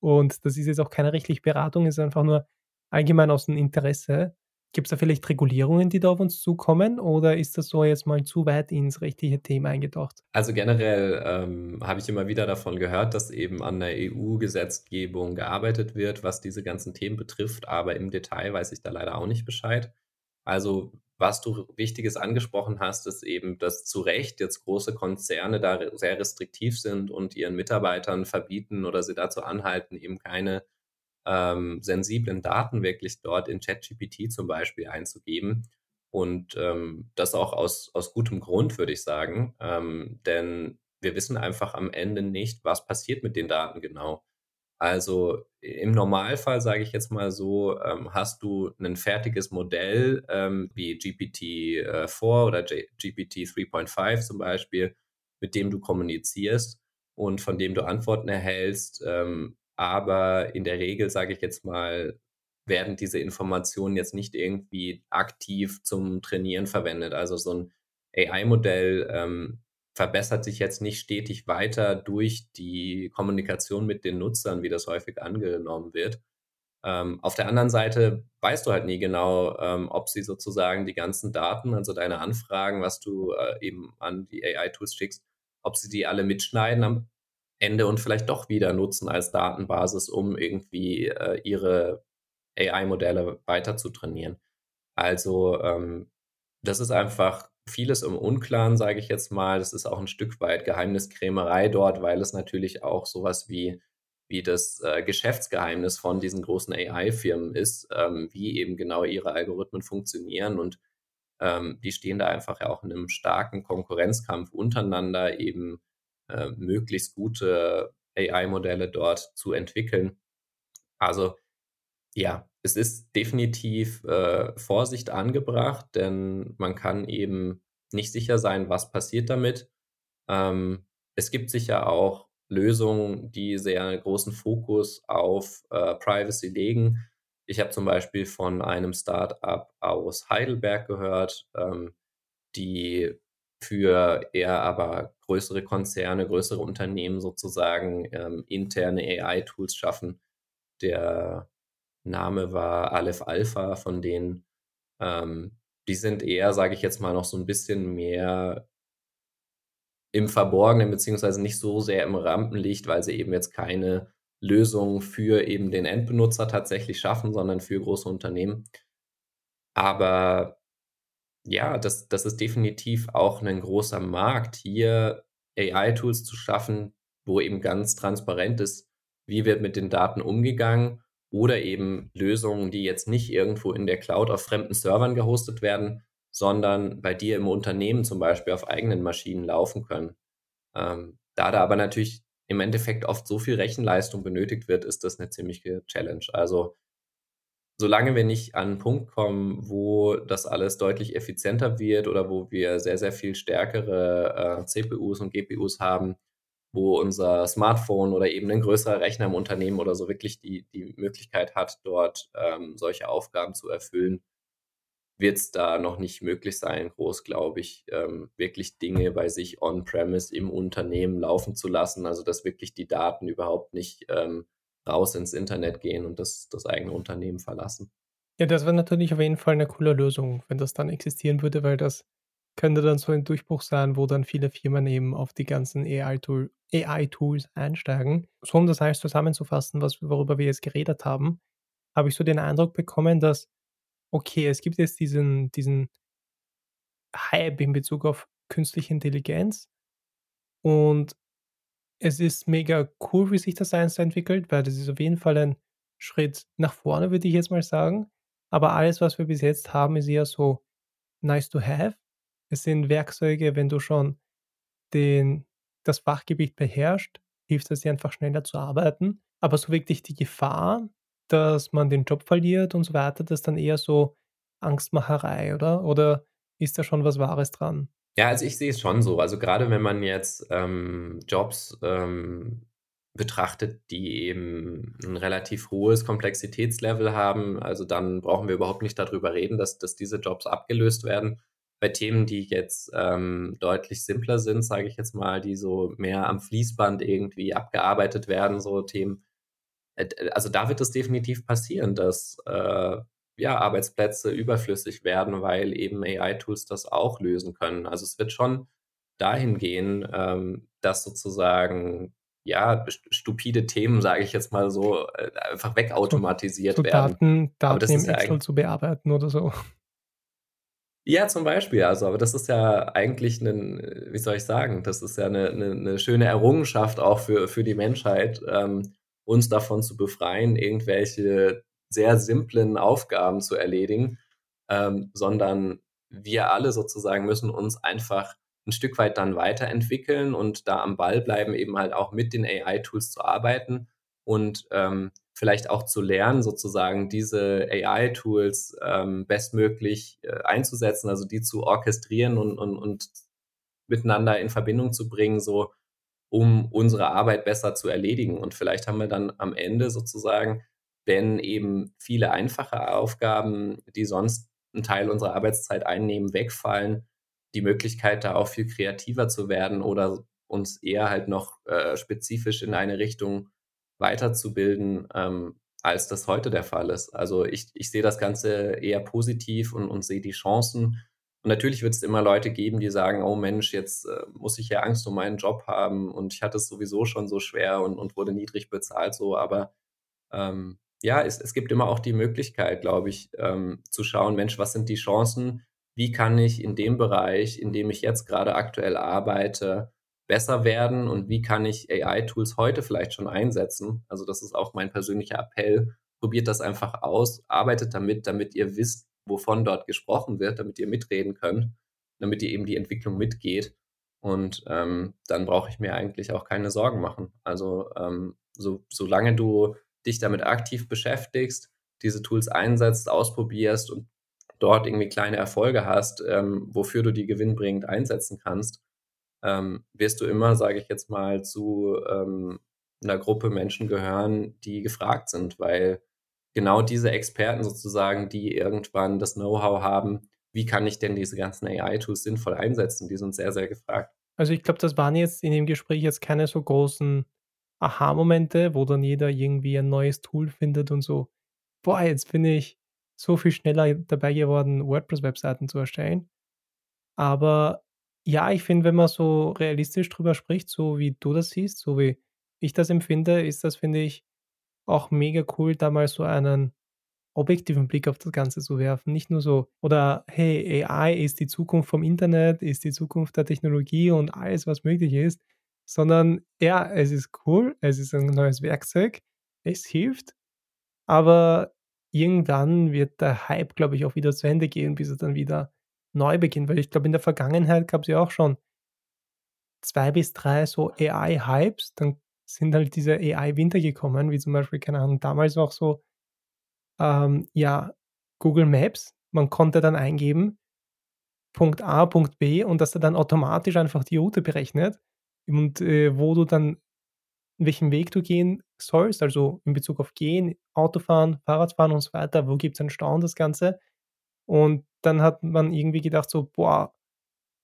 Und das ist jetzt auch keine rechtliche Beratung, es ist einfach nur allgemein aus dem Interesse. Gibt es da vielleicht Regulierungen, die da auf uns zukommen oder ist das so jetzt mal zu weit ins rechtliche Thema eingetaucht? Also generell ähm, habe ich immer wieder davon gehört, dass eben an der EU-Gesetzgebung gearbeitet wird, was diese ganzen Themen betrifft, aber im Detail weiß ich da leider auch nicht Bescheid. Also was du Wichtiges angesprochen hast, ist eben, dass zu Recht jetzt große Konzerne da sehr restriktiv sind und ihren Mitarbeitern verbieten oder sie dazu anhalten, eben keine ähm, sensiblen Daten wirklich dort in ChatGPT zum Beispiel einzugeben. Und ähm, das auch aus, aus gutem Grund, würde ich sagen. Ähm, denn wir wissen einfach am Ende nicht, was passiert mit den Daten genau. Also im Normalfall, sage ich jetzt mal so, ähm, hast du ein fertiges Modell ähm, wie GPT-4 äh, oder GPT 3.5 zum Beispiel, mit dem du kommunizierst und von dem du Antworten erhältst. Ähm, aber in der Regel, sage ich jetzt mal, werden diese Informationen jetzt nicht irgendwie aktiv zum Trainieren verwendet. Also so ein AI-Modell ähm, verbessert sich jetzt nicht stetig weiter durch die Kommunikation mit den Nutzern, wie das häufig angenommen wird. Ähm, auf der anderen Seite weißt du halt nie genau, ähm, ob sie sozusagen die ganzen Daten, also deine Anfragen, was du äh, eben an die AI-Tools schickst, ob sie die alle mitschneiden am Ende und vielleicht doch wieder nutzen als Datenbasis, um irgendwie äh, ihre AI-Modelle weiter zu trainieren. Also ähm, das ist einfach vieles im Unklaren, sage ich jetzt mal. Das ist auch ein Stück weit Geheimniskrämerei dort, weil es natürlich auch sowas wie, wie das äh, Geschäftsgeheimnis von diesen großen AI-Firmen ist, ähm, wie eben genau ihre Algorithmen funktionieren und ähm, die stehen da einfach ja auch in einem starken Konkurrenzkampf untereinander, eben äh, möglichst gute AI-Modelle dort zu entwickeln. Also ja, es ist definitiv äh, Vorsicht angebracht, denn man kann eben nicht sicher sein, was passiert damit. Ähm, es gibt sicher auch Lösungen, die sehr großen Fokus auf äh, Privacy legen. Ich habe zum Beispiel von einem Startup aus Heidelberg gehört, ähm, die für eher aber größere Konzerne, größere Unternehmen sozusagen ähm, interne AI-Tools schaffen. Der Name war Aleph Alpha von denen. Ähm, die sind eher, sage ich jetzt mal, noch so ein bisschen mehr im Verborgenen, beziehungsweise nicht so sehr im Rampenlicht, weil sie eben jetzt keine Lösung für eben den Endbenutzer tatsächlich schaffen, sondern für große Unternehmen. Aber ja, das, das ist definitiv auch ein großer Markt, hier AI-Tools zu schaffen, wo eben ganz transparent ist, wie wird mit den Daten umgegangen oder eben Lösungen, die jetzt nicht irgendwo in der Cloud auf fremden Servern gehostet werden, sondern bei dir im Unternehmen zum Beispiel auf eigenen Maschinen laufen können. Ähm, da da aber natürlich im Endeffekt oft so viel Rechenleistung benötigt wird, ist das eine ziemliche Challenge. Also solange wir nicht an einen Punkt kommen, wo das alles deutlich effizienter wird oder wo wir sehr, sehr viel stärkere äh, CPUs und GPUs haben, wo unser Smartphone oder eben ein größerer Rechner im Unternehmen oder so wirklich die, die Möglichkeit hat, dort ähm, solche Aufgaben zu erfüllen, wird es da noch nicht möglich sein, groß, glaube ich, ähm, wirklich Dinge bei sich on-premise im Unternehmen laufen zu lassen. Also dass wirklich die Daten überhaupt nicht ähm, raus ins Internet gehen und das, das eigene Unternehmen verlassen. Ja, das wäre natürlich auf jeden Fall eine coole Lösung, wenn das dann existieren würde, weil das könnte dann so ein Durchbruch sein, wo dann viele Firmen eben auf die ganzen AI-Tool, AI-Tools einsteigen. So um das alles zusammenzufassen, was, worüber wir jetzt geredet haben, habe ich so den Eindruck bekommen, dass, okay, es gibt jetzt diesen, diesen Hype in Bezug auf künstliche Intelligenz und es ist mega cool, wie sich das Eins entwickelt, weil das ist auf jeden Fall ein Schritt nach vorne, würde ich jetzt mal sagen. aber alles, was wir bis jetzt haben, ist eher so nice to have. Es sind Werkzeuge, wenn du schon den das Fachgebiet beherrscht, hilft es dir einfach schneller zu arbeiten. Aber so wirklich die Gefahr, dass man den Job verliert und so weiter, das ist dann eher so Angstmacherei, oder? Oder ist da schon was Wahres dran? Ja, also ich sehe es schon so. Also gerade wenn man jetzt ähm, Jobs ähm, betrachtet, die eben ein relativ hohes Komplexitätslevel haben, also dann brauchen wir überhaupt nicht darüber reden, dass, dass diese Jobs abgelöst werden. Bei Themen, die jetzt ähm, deutlich simpler sind, sage ich jetzt mal, die so mehr am Fließband irgendwie abgearbeitet werden, so Themen, äh, also da wird es definitiv passieren, dass äh, ja, Arbeitsplätze überflüssig werden, weil eben AI-Tools das auch lösen können. Also es wird schon dahin gehen, ähm, dass sozusagen ja stupide Themen, sage ich jetzt mal so, äh, einfach wegautomatisiert so, so werden. Daten, Daten Aber das im ist Excel ja zu bearbeiten oder so. Ja, zum Beispiel, also, aber das ist ja eigentlich ein, wie soll ich sagen, das ist ja eine, eine, eine schöne Errungenschaft auch für, für die Menschheit, ähm, uns davon zu befreien, irgendwelche sehr simplen Aufgaben zu erledigen, ähm, sondern wir alle sozusagen müssen uns einfach ein Stück weit dann weiterentwickeln und da am Ball bleiben, eben halt auch mit den AI-Tools zu arbeiten und ähm, vielleicht auch zu lernen, sozusagen diese AI-Tools ähm, bestmöglich äh, einzusetzen, also die zu orchestrieren und, und, und miteinander in Verbindung zu bringen, so um unsere Arbeit besser zu erledigen. Und vielleicht haben wir dann am Ende sozusagen wenn eben viele einfache Aufgaben, die sonst einen Teil unserer Arbeitszeit einnehmen, wegfallen, die Möglichkeit, da auch viel kreativer zu werden oder uns eher halt noch äh, spezifisch in eine Richtung weiterzubilden, ähm, als das heute der Fall ist. Also ich, ich sehe das Ganze eher positiv und, und sehe die Chancen. Und natürlich wird es immer Leute geben, die sagen, oh Mensch, jetzt äh, muss ich ja Angst um meinen Job haben und ich hatte es sowieso schon so schwer und, und wurde niedrig bezahlt so, aber ähm, ja, es, es gibt immer auch die Möglichkeit, glaube ich, ähm, zu schauen, Mensch, was sind die Chancen? Wie kann ich in dem Bereich, in dem ich jetzt gerade aktuell arbeite, besser werden und wie kann ich AI-Tools heute vielleicht schon einsetzen? Also das ist auch mein persönlicher Appell. Probiert das einfach aus, arbeitet damit, damit ihr wisst, wovon dort gesprochen wird, damit ihr mitreden könnt, damit ihr eben die Entwicklung mitgeht. Und ähm, dann brauche ich mir eigentlich auch keine Sorgen machen. Also ähm, so, solange du dich damit aktiv beschäftigst, diese Tools einsetzt, ausprobierst und dort irgendwie kleine Erfolge hast, ähm, wofür du die gewinnbringend einsetzen kannst, ähm, wirst du immer, sage ich jetzt mal, zu ähm, einer Gruppe Menschen gehören, die gefragt sind, weil genau diese Experten sozusagen, die irgendwann das Know-how haben, wie kann ich denn diese ganzen AI-Tools sinnvoll einsetzen, die sind sehr, sehr gefragt. Also ich glaube, das waren jetzt in dem Gespräch jetzt keine so großen Aha-Momente, wo dann jeder irgendwie ein neues Tool findet und so, boah, jetzt bin ich so viel schneller dabei geworden, WordPress-Webseiten zu erstellen. Aber ja, ich finde, wenn man so realistisch drüber spricht, so wie du das siehst, so wie ich das empfinde, ist das, finde ich, auch mega cool, da mal so einen objektiven Blick auf das Ganze zu werfen. Nicht nur so, oder hey, AI ist die Zukunft vom Internet, ist die Zukunft der Technologie und alles, was möglich ist, sondern ja, es ist cool, es ist ein neues Werkzeug, es hilft, aber irgendwann wird der Hype, glaube ich, auch wieder zu Ende gehen, bis es dann wieder neu beginnt, weil ich glaube, in der Vergangenheit gab es ja auch schon zwei bis drei so AI-Hypes, dann sind halt diese AI-Winter gekommen, wie zum Beispiel, keine Ahnung, damals auch so, ähm, ja, Google Maps, man konnte dann eingeben, Punkt A, Punkt B und dass er dann automatisch einfach die Route berechnet und äh, wo du dann welchen Weg du gehen sollst, also in Bezug auf Gehen, Autofahren, Fahrradfahren und so weiter, wo gibt es einen Stau und das Ganze. Und dann hat man irgendwie gedacht so: „Boah,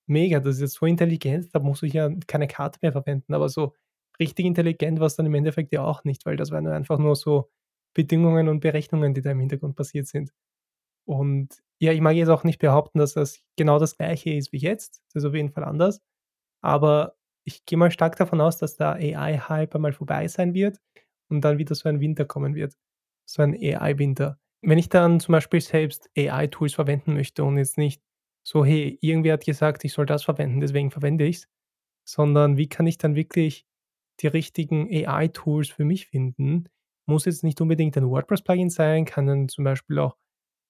mega, das ist jetzt so intelligent, da muss ich ja keine Karte mehr verwenden.“ Aber so richtig intelligent war es dann im Endeffekt ja auch nicht, weil das waren einfach nur so Bedingungen und Berechnungen, die da im Hintergrund passiert sind. Und ja, ich mag jetzt auch nicht behaupten, dass das genau das Gleiche ist wie jetzt. Das ist auf jeden Fall anders. Aber ich gehe mal stark davon aus, dass der AI-Hype einmal vorbei sein wird und dann wieder so ein Winter kommen wird. So ein AI-Winter. Wenn ich dann zum Beispiel selbst AI-Tools verwenden möchte und jetzt nicht so, hey, irgendwer hat gesagt, ich soll das verwenden, deswegen verwende ich es, sondern wie kann ich dann wirklich die richtigen AI-Tools für mich finden? Muss jetzt nicht unbedingt ein WordPress-Plugin sein, kann dann zum Beispiel auch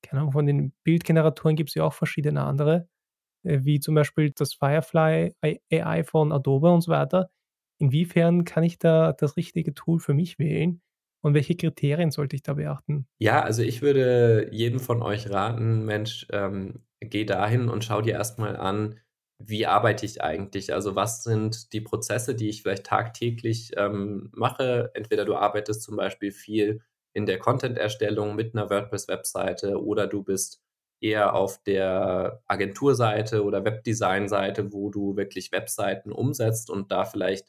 keine Ahnung, von den Bildgeneratoren gibt's ja auch verschiedene andere, wie zum Beispiel das Firefly AI von Adobe und so weiter. Inwiefern kann ich da das richtige Tool für mich wählen und welche Kriterien sollte ich da beachten? Ja, also ich würde jedem von euch raten: „Mensch, ähm, geh dahin und schau dir erst mal an, wie arbeite ich eigentlich? Also, was sind die Prozesse, die ich vielleicht tagtäglich, ähm, mache?“ Entweder du arbeitest zum Beispiel viel in der Content-Erstellung mit 'ner WordPress-Webseite oder du bist eher auf der Agenturseite oder Webdesign-Seite, wo du wirklich Webseiten umsetzt und da vielleicht,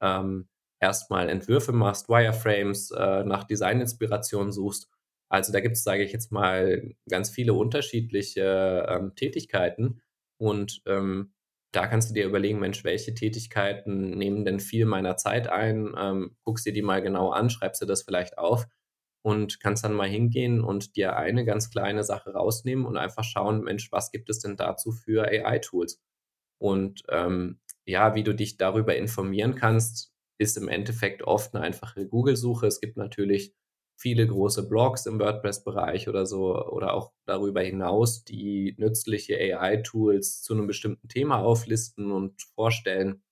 ähm, erst mal Entwürfe machst, Wireframes, äh, nach Designinspiration suchst. Also, da gibt's, sage ich jetzt mal, ganz viele unterschiedliche, ähm, Tätigkeiten und, ähm, da kannst du dir überlegen: „Mensch, welche Tätigkeiten nehmen denn viel meiner Zeit ein?“ Ähm, guckst dir die mal genau an, schreibst dir das vielleicht auf und kannst dann mal hingehen und dir eine ganz kleine Sache rausnehmen und einfach schauen: „Mensch, was gibt es denn dazu für AI-Tools?“ Und, ähm, ja, wie du dich darüber informieren kannst, ist im Endeffekt oft 'ne einfache Google-Suche. Es gibt natürlich viele große Blogs im WordPress-Bereich oder so oder auch darüber hinaus, die nützliche AI-Tools zu 'nem bestimmten Thema auflisten und vorstellen.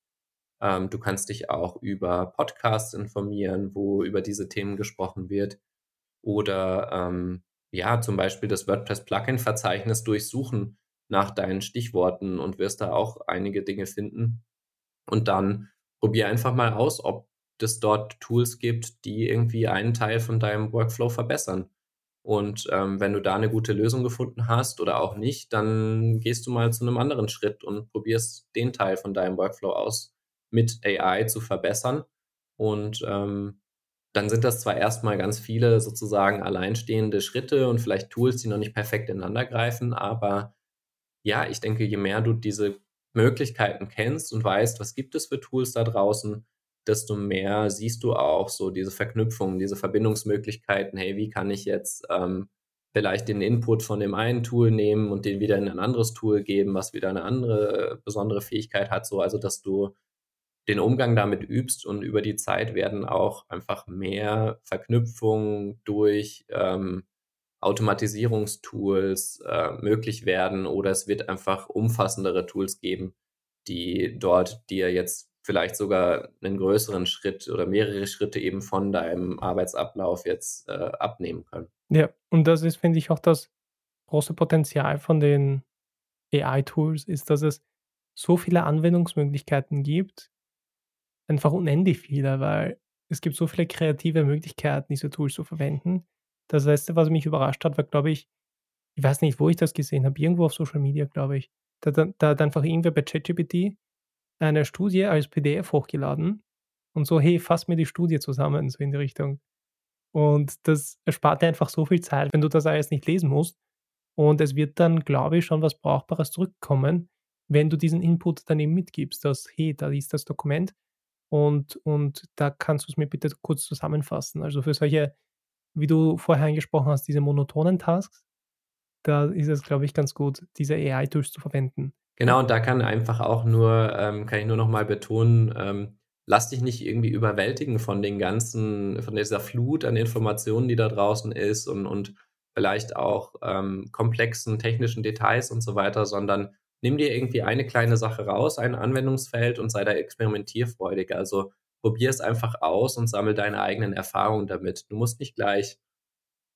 Ähm, du kannst dich auch über Podcasts informieren, wo über diese Themen gesprochen wird oder, ähm, ja, zum Beispiel das WordPress-Plugin-Verzeichnis durchsuchen nach deinen Stichworten und wirst da auch einige Dinge finden. Und dann probier einfach mal aus, ob es dort Tools gibt, die irgendwie einen Teil von deinem Workflow verbessern. Und, ähm, wenn du da 'ne gute Lösung gefunden hast oder auch nicht, dann gehst du mal zu 'nem anderen Schritt und probierst den Teil von deinem Workflow aus, mit AI zu verbessern. Und, ähm, dann sind das zwar erst mal ganz viele sozusagen alleinstehende Schritte und vielleicht Tools, die noch nicht perfekt ineinandergreifen, aber ja, ich denke, je mehr du diese Möglichkeiten kennst und weißt, was gibt es für Tools da draußen, desto mehr siehst du auch so diese Verknüpfungen, diese Verbindungsmöglichkeiten: „Hey, wie kann ich jetzt, ähm, vielleicht den Input von dem einen Tool nehmen und den wieder in ein anderes Tool geben, was wieder 'ne andere besondere Fähigkeit hat?“ So, also, dass du den Umgang damit übst und über die Zeit werden auch einfach mehr Verknüpfungen durch, ähm, Automatisierungstools, äh, möglich werden oder es wird einfach umfassendere Tools geben, die dort dir jetzt vielleicht sogar 'nen größeren Schritt oder mehrere Schritte eben von deinem Arbeitsablauf jetzt, äh, abnehmen können. Ja, und das ist, finde ich, auch das große Potenzial von den AI-Tools ist, dass es so viele Anwendungsmöglichkeiten gibt einfach unendlich viele, weil es gibt so viele kreative Möglichkeiten, diese Tools zu verwenden. Das Letzte, was mich überrascht hat, war, glaube ich ich weiß nicht, wo ich das gesehen habe, irgendwo auf Social Media, glaube ich. Da da da hat einfach irgendwer bei ChatGPT eine Studie als PDF hochgeladen und so: „Hey, fass mir die Studie zusammen“, so in die Richtung. Und das erspart dir einfach so viel Zeit, wenn du das alles nicht lesen musst. Und es wird dann, glaube ich, schon was Brauchbares zurückkommen, wenn du diesen Input dann eben mitgibst, dass: „Hey, da ist das Dokument und und da kannst du's mir bitte kurz zusammenfassen.“ Also, für solche, wie du vorher angesprochen hast, diese monotonen Tasks, da ist es, glaube ich, ganz gut, diese AI-Tools zu verwenden. Genau, und da kann einfach auch nur ähm, kann ich nur noch mal betonen, ähm, lass dich nicht irgendwie überwältigen von den ganzen von dieser Flut an Informationen, die da draußen ist und und vielleicht auch, ähm, komplexen technischen Details und so weiter, sondern nimm dir irgendwie eine kleine Sache raus, ein Anwendungsfeld und sei da experimentierfreudig. Also, probier's einfach aus und sammle deine eigenen Erfahrungen damit. Du musst nicht gleich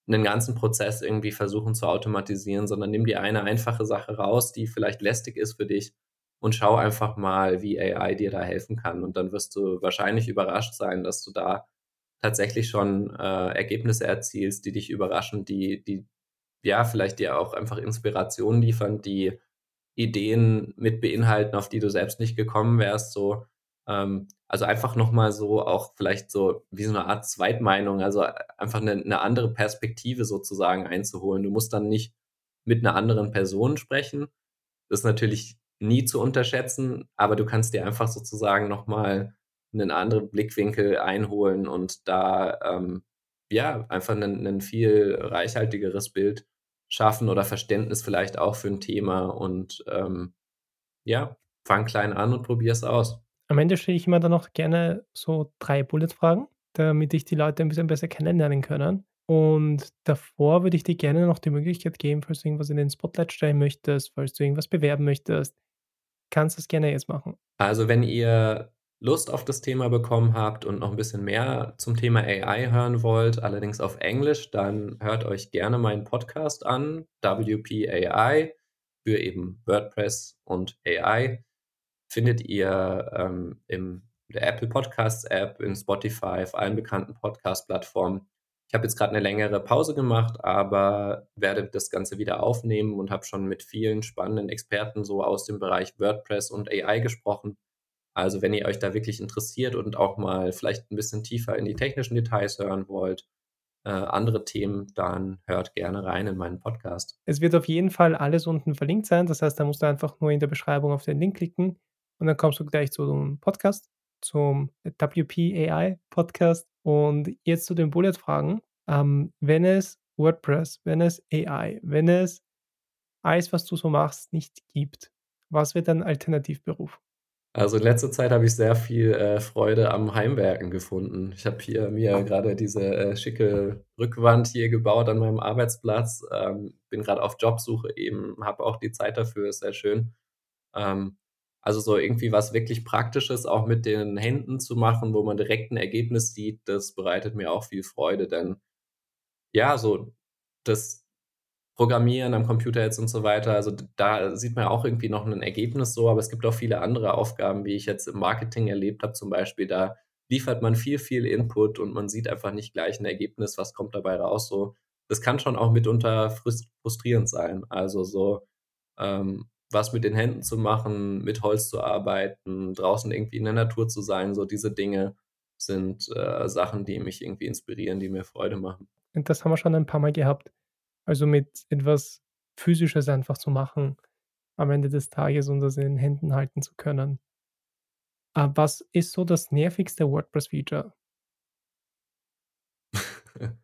'nen ganzen Prozess irgendwie versuchen zu automatisieren, sondern nimm dir eine einfache Sache raus, die vielleicht lästig ist für dich und schau einfach mal, wie AI dir da helfen kann. Und dann wirst du wahrscheinlich überrascht sein, dass du da tatsächlich schon, äh, Ergebnisse erzielst, die dich überraschen, die die ja, vielleicht dir auch einfach Inspiration liefern, die Ideen mit beinhalten, auf die du selbst nicht gekommen wärst, so. Ähm, also, einfach noch mal so auch vielleicht so wie so 'ne Art Zweitmeinung, also, einfach 'ne 'ne andere Perspektive sozusagen einzuholen. Du musst dann nicht mit 'ner anderen Person sprechen. Das ist natürlich nie zu unterschätzen, aber du kannst dir einfach sozusagen noch mal 'nen anderen Blickwinkel einholen und da, ähm, ja, einfach 'nen 'nen viel reichhaltigeres Bild schaffen oder Verständnis vielleicht auch für 'n Thema und, ähm, ja, fang klein an und probier's aus. Am Ende stelle ich immer dann noch gerne so 3 Bullet-Fragen, damit dich die Leute 'n bisschen besser kennenlernen können. Und davor würde ich dir gerne noch die Möglichkeit geben, falls du irgendwas in den Spotlight stellen möchtest, falls du irgendwas bewerben möchtest, kannst du's gerne jetzt machen. Also, wenn ihr Lust auf das Thema bekommen habt und noch 'n bisschen mehr zum Thema AI hören wollt, allerdings auf Englisch, dann hört euch gerne meinen Podcast an, WP AI, für eben WordPress und AI. Findet ihr, ähm, im der Apple Podcasts App, in Spotify, auf allen bekannten Podcast-Plattformen. Ich habe jetzt grad 'ne längere Pause gemacht, aber werde das Ganze wieder aufnehmen und habe schon mit vielen spannenden Experten so aus dem Bereich WordPress und AI gesprochen. Also, wenn ihr euch da wirklich interessiert und auch mal vielleicht 'n bisschen tiefer in die technischen Details hören wollt, äh, andere Themen, dann hört gerne rein in meinen Podcast. Es wird auf jeden Fall alles unten verlinkt sein. Das heißt, da musst du einfach nur in der Beschreibung auf den Link klicken und dann kommst du gleich zu dem Podcast, zum WP AI Podcast. Und jetzt zu den Bullet-Fragen. Ähm, wenn es WordPress, wenn es AI, wenn es alles, was du so machst, nicht gibt, was wäre dein Alternativberuf? Also, in letzter Zeit habe ich sehr viel, äh, Freude am Heimwerken gefunden. Ich habe hier mir grade diese, äh, schicke Rückwand hier gebaut an meinem Arbeitsplatz, ähm, bin grad auf Jobsuche eben, habe auch die Zeit dafür, ist sehr schön. Ähm, also, so irgendwie was wirklich Praktisches auch mit den Händen zu machen, wo man direkt 'n Ergebnis sieht, das bereitet mir auch viel Freude, denn ja, so das Programmieren am Computer jetzt und so weiter, also da sieht man auch irgendwie noch 'nen Ergebnis so, aber es gibt auch viele andere Aufgaben, wie ich jetzt im Marketing erlebt habe zum Beispiel, da liefert man viel, viel Input und man sieht einfach nicht gleich 'n Ergebnis, was kommt dabei raus so. Das kann schon auch mitunter frus frustrierend sein. Also, so, ähm, was mit den Händen zu machen, mit Holz zu arbeiten, draußen irgendwie in der Natur zu sein, so diese Dinge sind, äh, Sachen, die mich irgendwie inspirieren, die mir Freude machen. Und das haben wir schon ein paar Mal gehabt. Also, mit etwas Physisches einfach zu machen am Ende des Tages und das in den Händen halten zu können. Äh, was ist so das nervigste WordPress-Feature? [LAUGHS]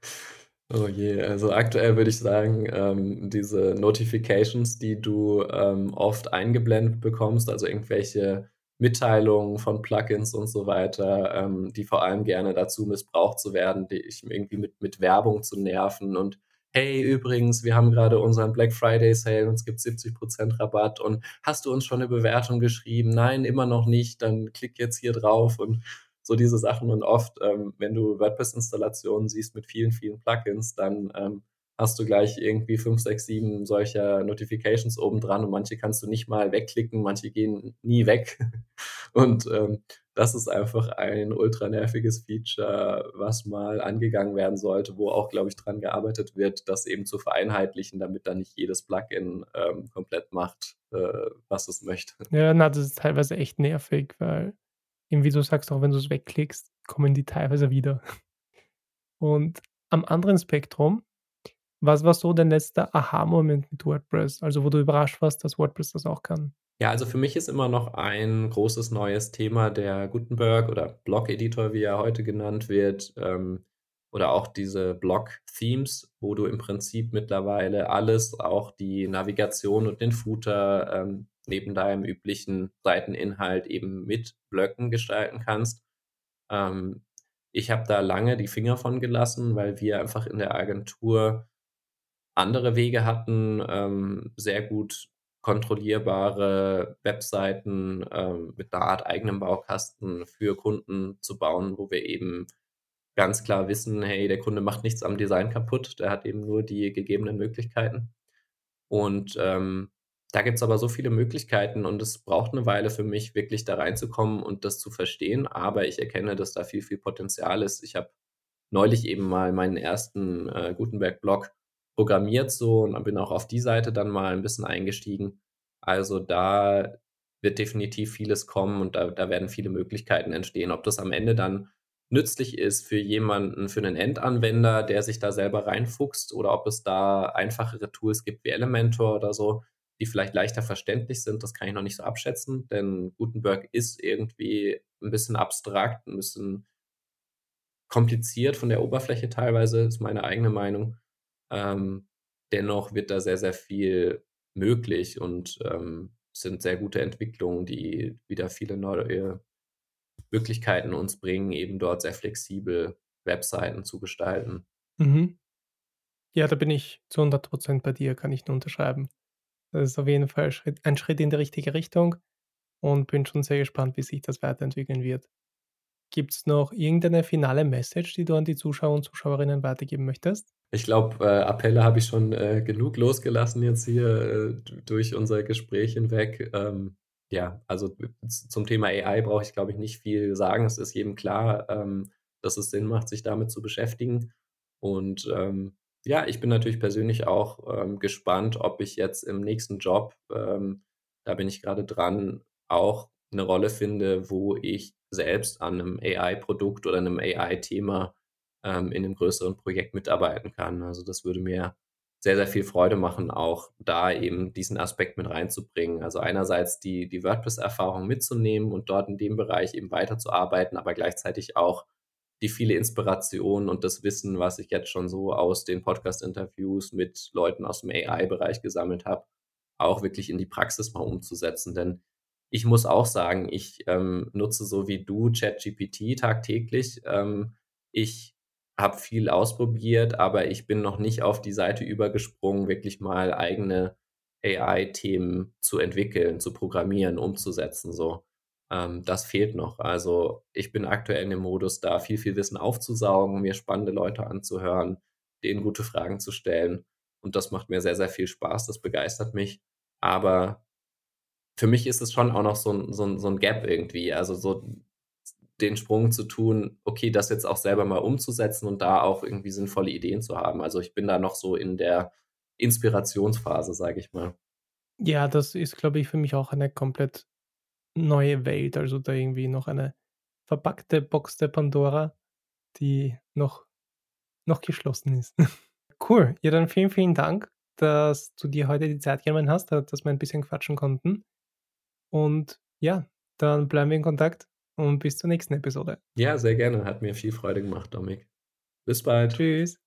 Oh je, also aktuell würde ich sagen, ähm, diese Notifications, die du, ähm, oft eingeblendet bekommst, also irgendwelche Mitteilungen von Plugins und so weiter, ähm, die vor allem gerne dazu missbraucht zu werden, dich irgendwie mit mit Werbung zu nerven und: „Hey, übrigens, wir haben grade unseren Black Friday Sale und es gibt 70 % Rabatt und hast du uns schon 'ne Bewertung geschrieben? Nein, immer noch nicht, dann klick jetzt hier drauf.“ Und so diese Sachen und oft, ähm, wenn du WordPress-Installationen siehst mit vielen, vielen Plugins, dann, ähm, hast du gleich irgendwie 5, 6, 7 solcher Notifications obendran und manche kannst du nicht mal wegklicken, manche gehen nie weg. [LAUGHS] Und, ähm, das ist einfach ein ultra nerviges Feature, was mal angegangen werden sollte, wo auch, glaube ich, dran gearbeitet wird, das eben zu vereinheitlichen, damit dann nicht jedes Plugin, ähm, komplett macht, äh, was es möchte. Ja, na, das ist teilweise echt nervig, weil eben wie du sagst, auch wenn du's wegklickst, kommen die teilweise wieder. Und am anderen Spektrum, was war so dein letzter Aha-Moment mit WordPress, also wo du überrascht warst, dass WordPress das auch kann? Ja, also für mich ist immer noch ein großes neues Thema der Gutenberg oder Blog-Editor, wie er heute genannt wird, ähm, oder auch diese Blog-Themes, wo du im Prinzip mittlerweile alles, auch die Navigation und den Footer, ähm, neben deinem üblichen Seiteninhalt eben mit Blöcken gestalten kannst. Ähm, ich habe da lange die Finger von gelassen, weil wir einfach in der Agentur andere Wege hatten, ähm, sehr gut kontrollierbare Webseiten, ähm, mit 'ner Art eigenem Baukasten für Kunden zu bauen, wo wir eben ganz klar wissen: „Hey, der Kunde macht nichts am Design kaputt, der hat eben nur die gegebenen Möglichkeiten.“ Und, ähm, da gibt's aber so viele Möglichkeiten und es braucht 'ne Weile für mich, wirklich da reinzukommen und das zu verstehen, aber ich erkenne, dass da viel, viel Potenzial ist. Ich habe neulich eben mal meinen 1. äh, Gutenberg-Blog programmiert so und bin auch auf die Seite dann mal 'n bisschen eingestiegen. Also, da wird definitiv vieles kommen und da da werden viele Möglichkeiten entstehen. Ob das am Ende dann nützlich ist für jemanden für 'nen Endanwender, der sich da selber reinfuchst oder ob es da einfachere Tools gibt wie Elementor oder so, die vielleicht leichter verständlich sind, das kann ich noch nicht so abschätzen, denn Gutenberg ist irgendwie 'n bisschen abstrakt, 'n bisschen kompliziert von der Oberfläche teilweise, ist meine eigene Meinung. Ähm, dennoch wird da sehr, sehr viel möglich und, ähm, sind sehr gute Entwicklungen, die wieder viele neue Möglichkeiten uns bringen, eben dort sehr flexibel Webseiten zu gestalten. Mhm. Ja, da bin ich zu 100 % bei dir, kann ich nur unterschreiben. Das ist auf jeden Fall ein Schritt in die richtige Richtung und bin schon sehr gespannt, wie sich das weiterentwickeln wird. Gibt's noch irgendeine finale Message, die du an die Zuschauer und Zuschauerinnen weitergeben möchtest? Ich glaube, äh, Appelle habe ich schon, äh, genug losgelassen jetzt hier, äh, durch unser Gespräch hinweg. Ähm, ja, also zum Thema AI brauche ich, glaube ich, nicht viel sagen. Es ist jedem klar, ähm, dass es Sinn macht, sich damit zu beschäftigen. Und, ähm, ja, ich bin natürlich persönlich auch, ähm, gespannt, ob ich jetzt im nächsten Job, ähm, da bin ich grade dran, auch 'ne Rolle finde, wo ich selbst an 'nem AI-Produkt oder 'nem AI-Thema, ähm, in 'nem größeren Projekt mitarbeiten kann. Also, das würde mir sehr, sehr viel Freude machen, auch da eben diesen Aspekt mit reinzubringen. Also, einerseits die die WordPress-Erfahrung mitzunehmen und dort in dem Bereich eben weiterzuarbeiten, aber gleichzeitig auch die viele Inspiration und das Wissen, was ich jetzt schon so aus den Podcast-Interviews mit Leuten aus'm AI-Bereich gesammelt habe, auch wirklich in die Praxis mal umzusetzen. Denn ich muss auch sagen, ich, ähm, nutze so wie du ChatGPT tagtäglich. Ähm, ich habe viel ausprobiert, aber ich bin noch nicht auf die Seite übergesprungen, wirklich mal eigene AI-Themen zu entwickeln, zu programmieren, umzusetzen, so. Ähm, das fehlt noch. Also, ich bin aktuell in dem Modus, da viel, viel Wissen aufzusaugen, mir spannende Leute anzuhören, denen gute Fragen zu stellen. Und das macht mir sehr, sehr viel Spaß, das begeistert mich. Aber für mich ist es schon auch noch so 'n so 'n so 'n Gap irgendwie, also so den Sprung zu tun, okay, das jetzt auch selber mal umzusetzen und da auch irgendwie sinnvolle Ideen zu haben. Also, ich bin da noch so in der Inspirationsphase, sage ich mal. Ja, das ist, glaube ich, für mich auch eine komplett neue Welt, also da irgendwie noch eine verpackte Box der Pandora, die noch noch geschlossen ist. [LAUGHS] Cool, ja, dann vielen, vielen Dank, dass du dir heute die Zeit genommen hast, da dass wir ein bisschen quatschen konnten. Und ja, dann bleiben wir in Kontakt und bis zur nächsten Episode. Ja, sehr gerne. Hat mir viel Freude gemacht, Dominik. Bis bald. Tschüss.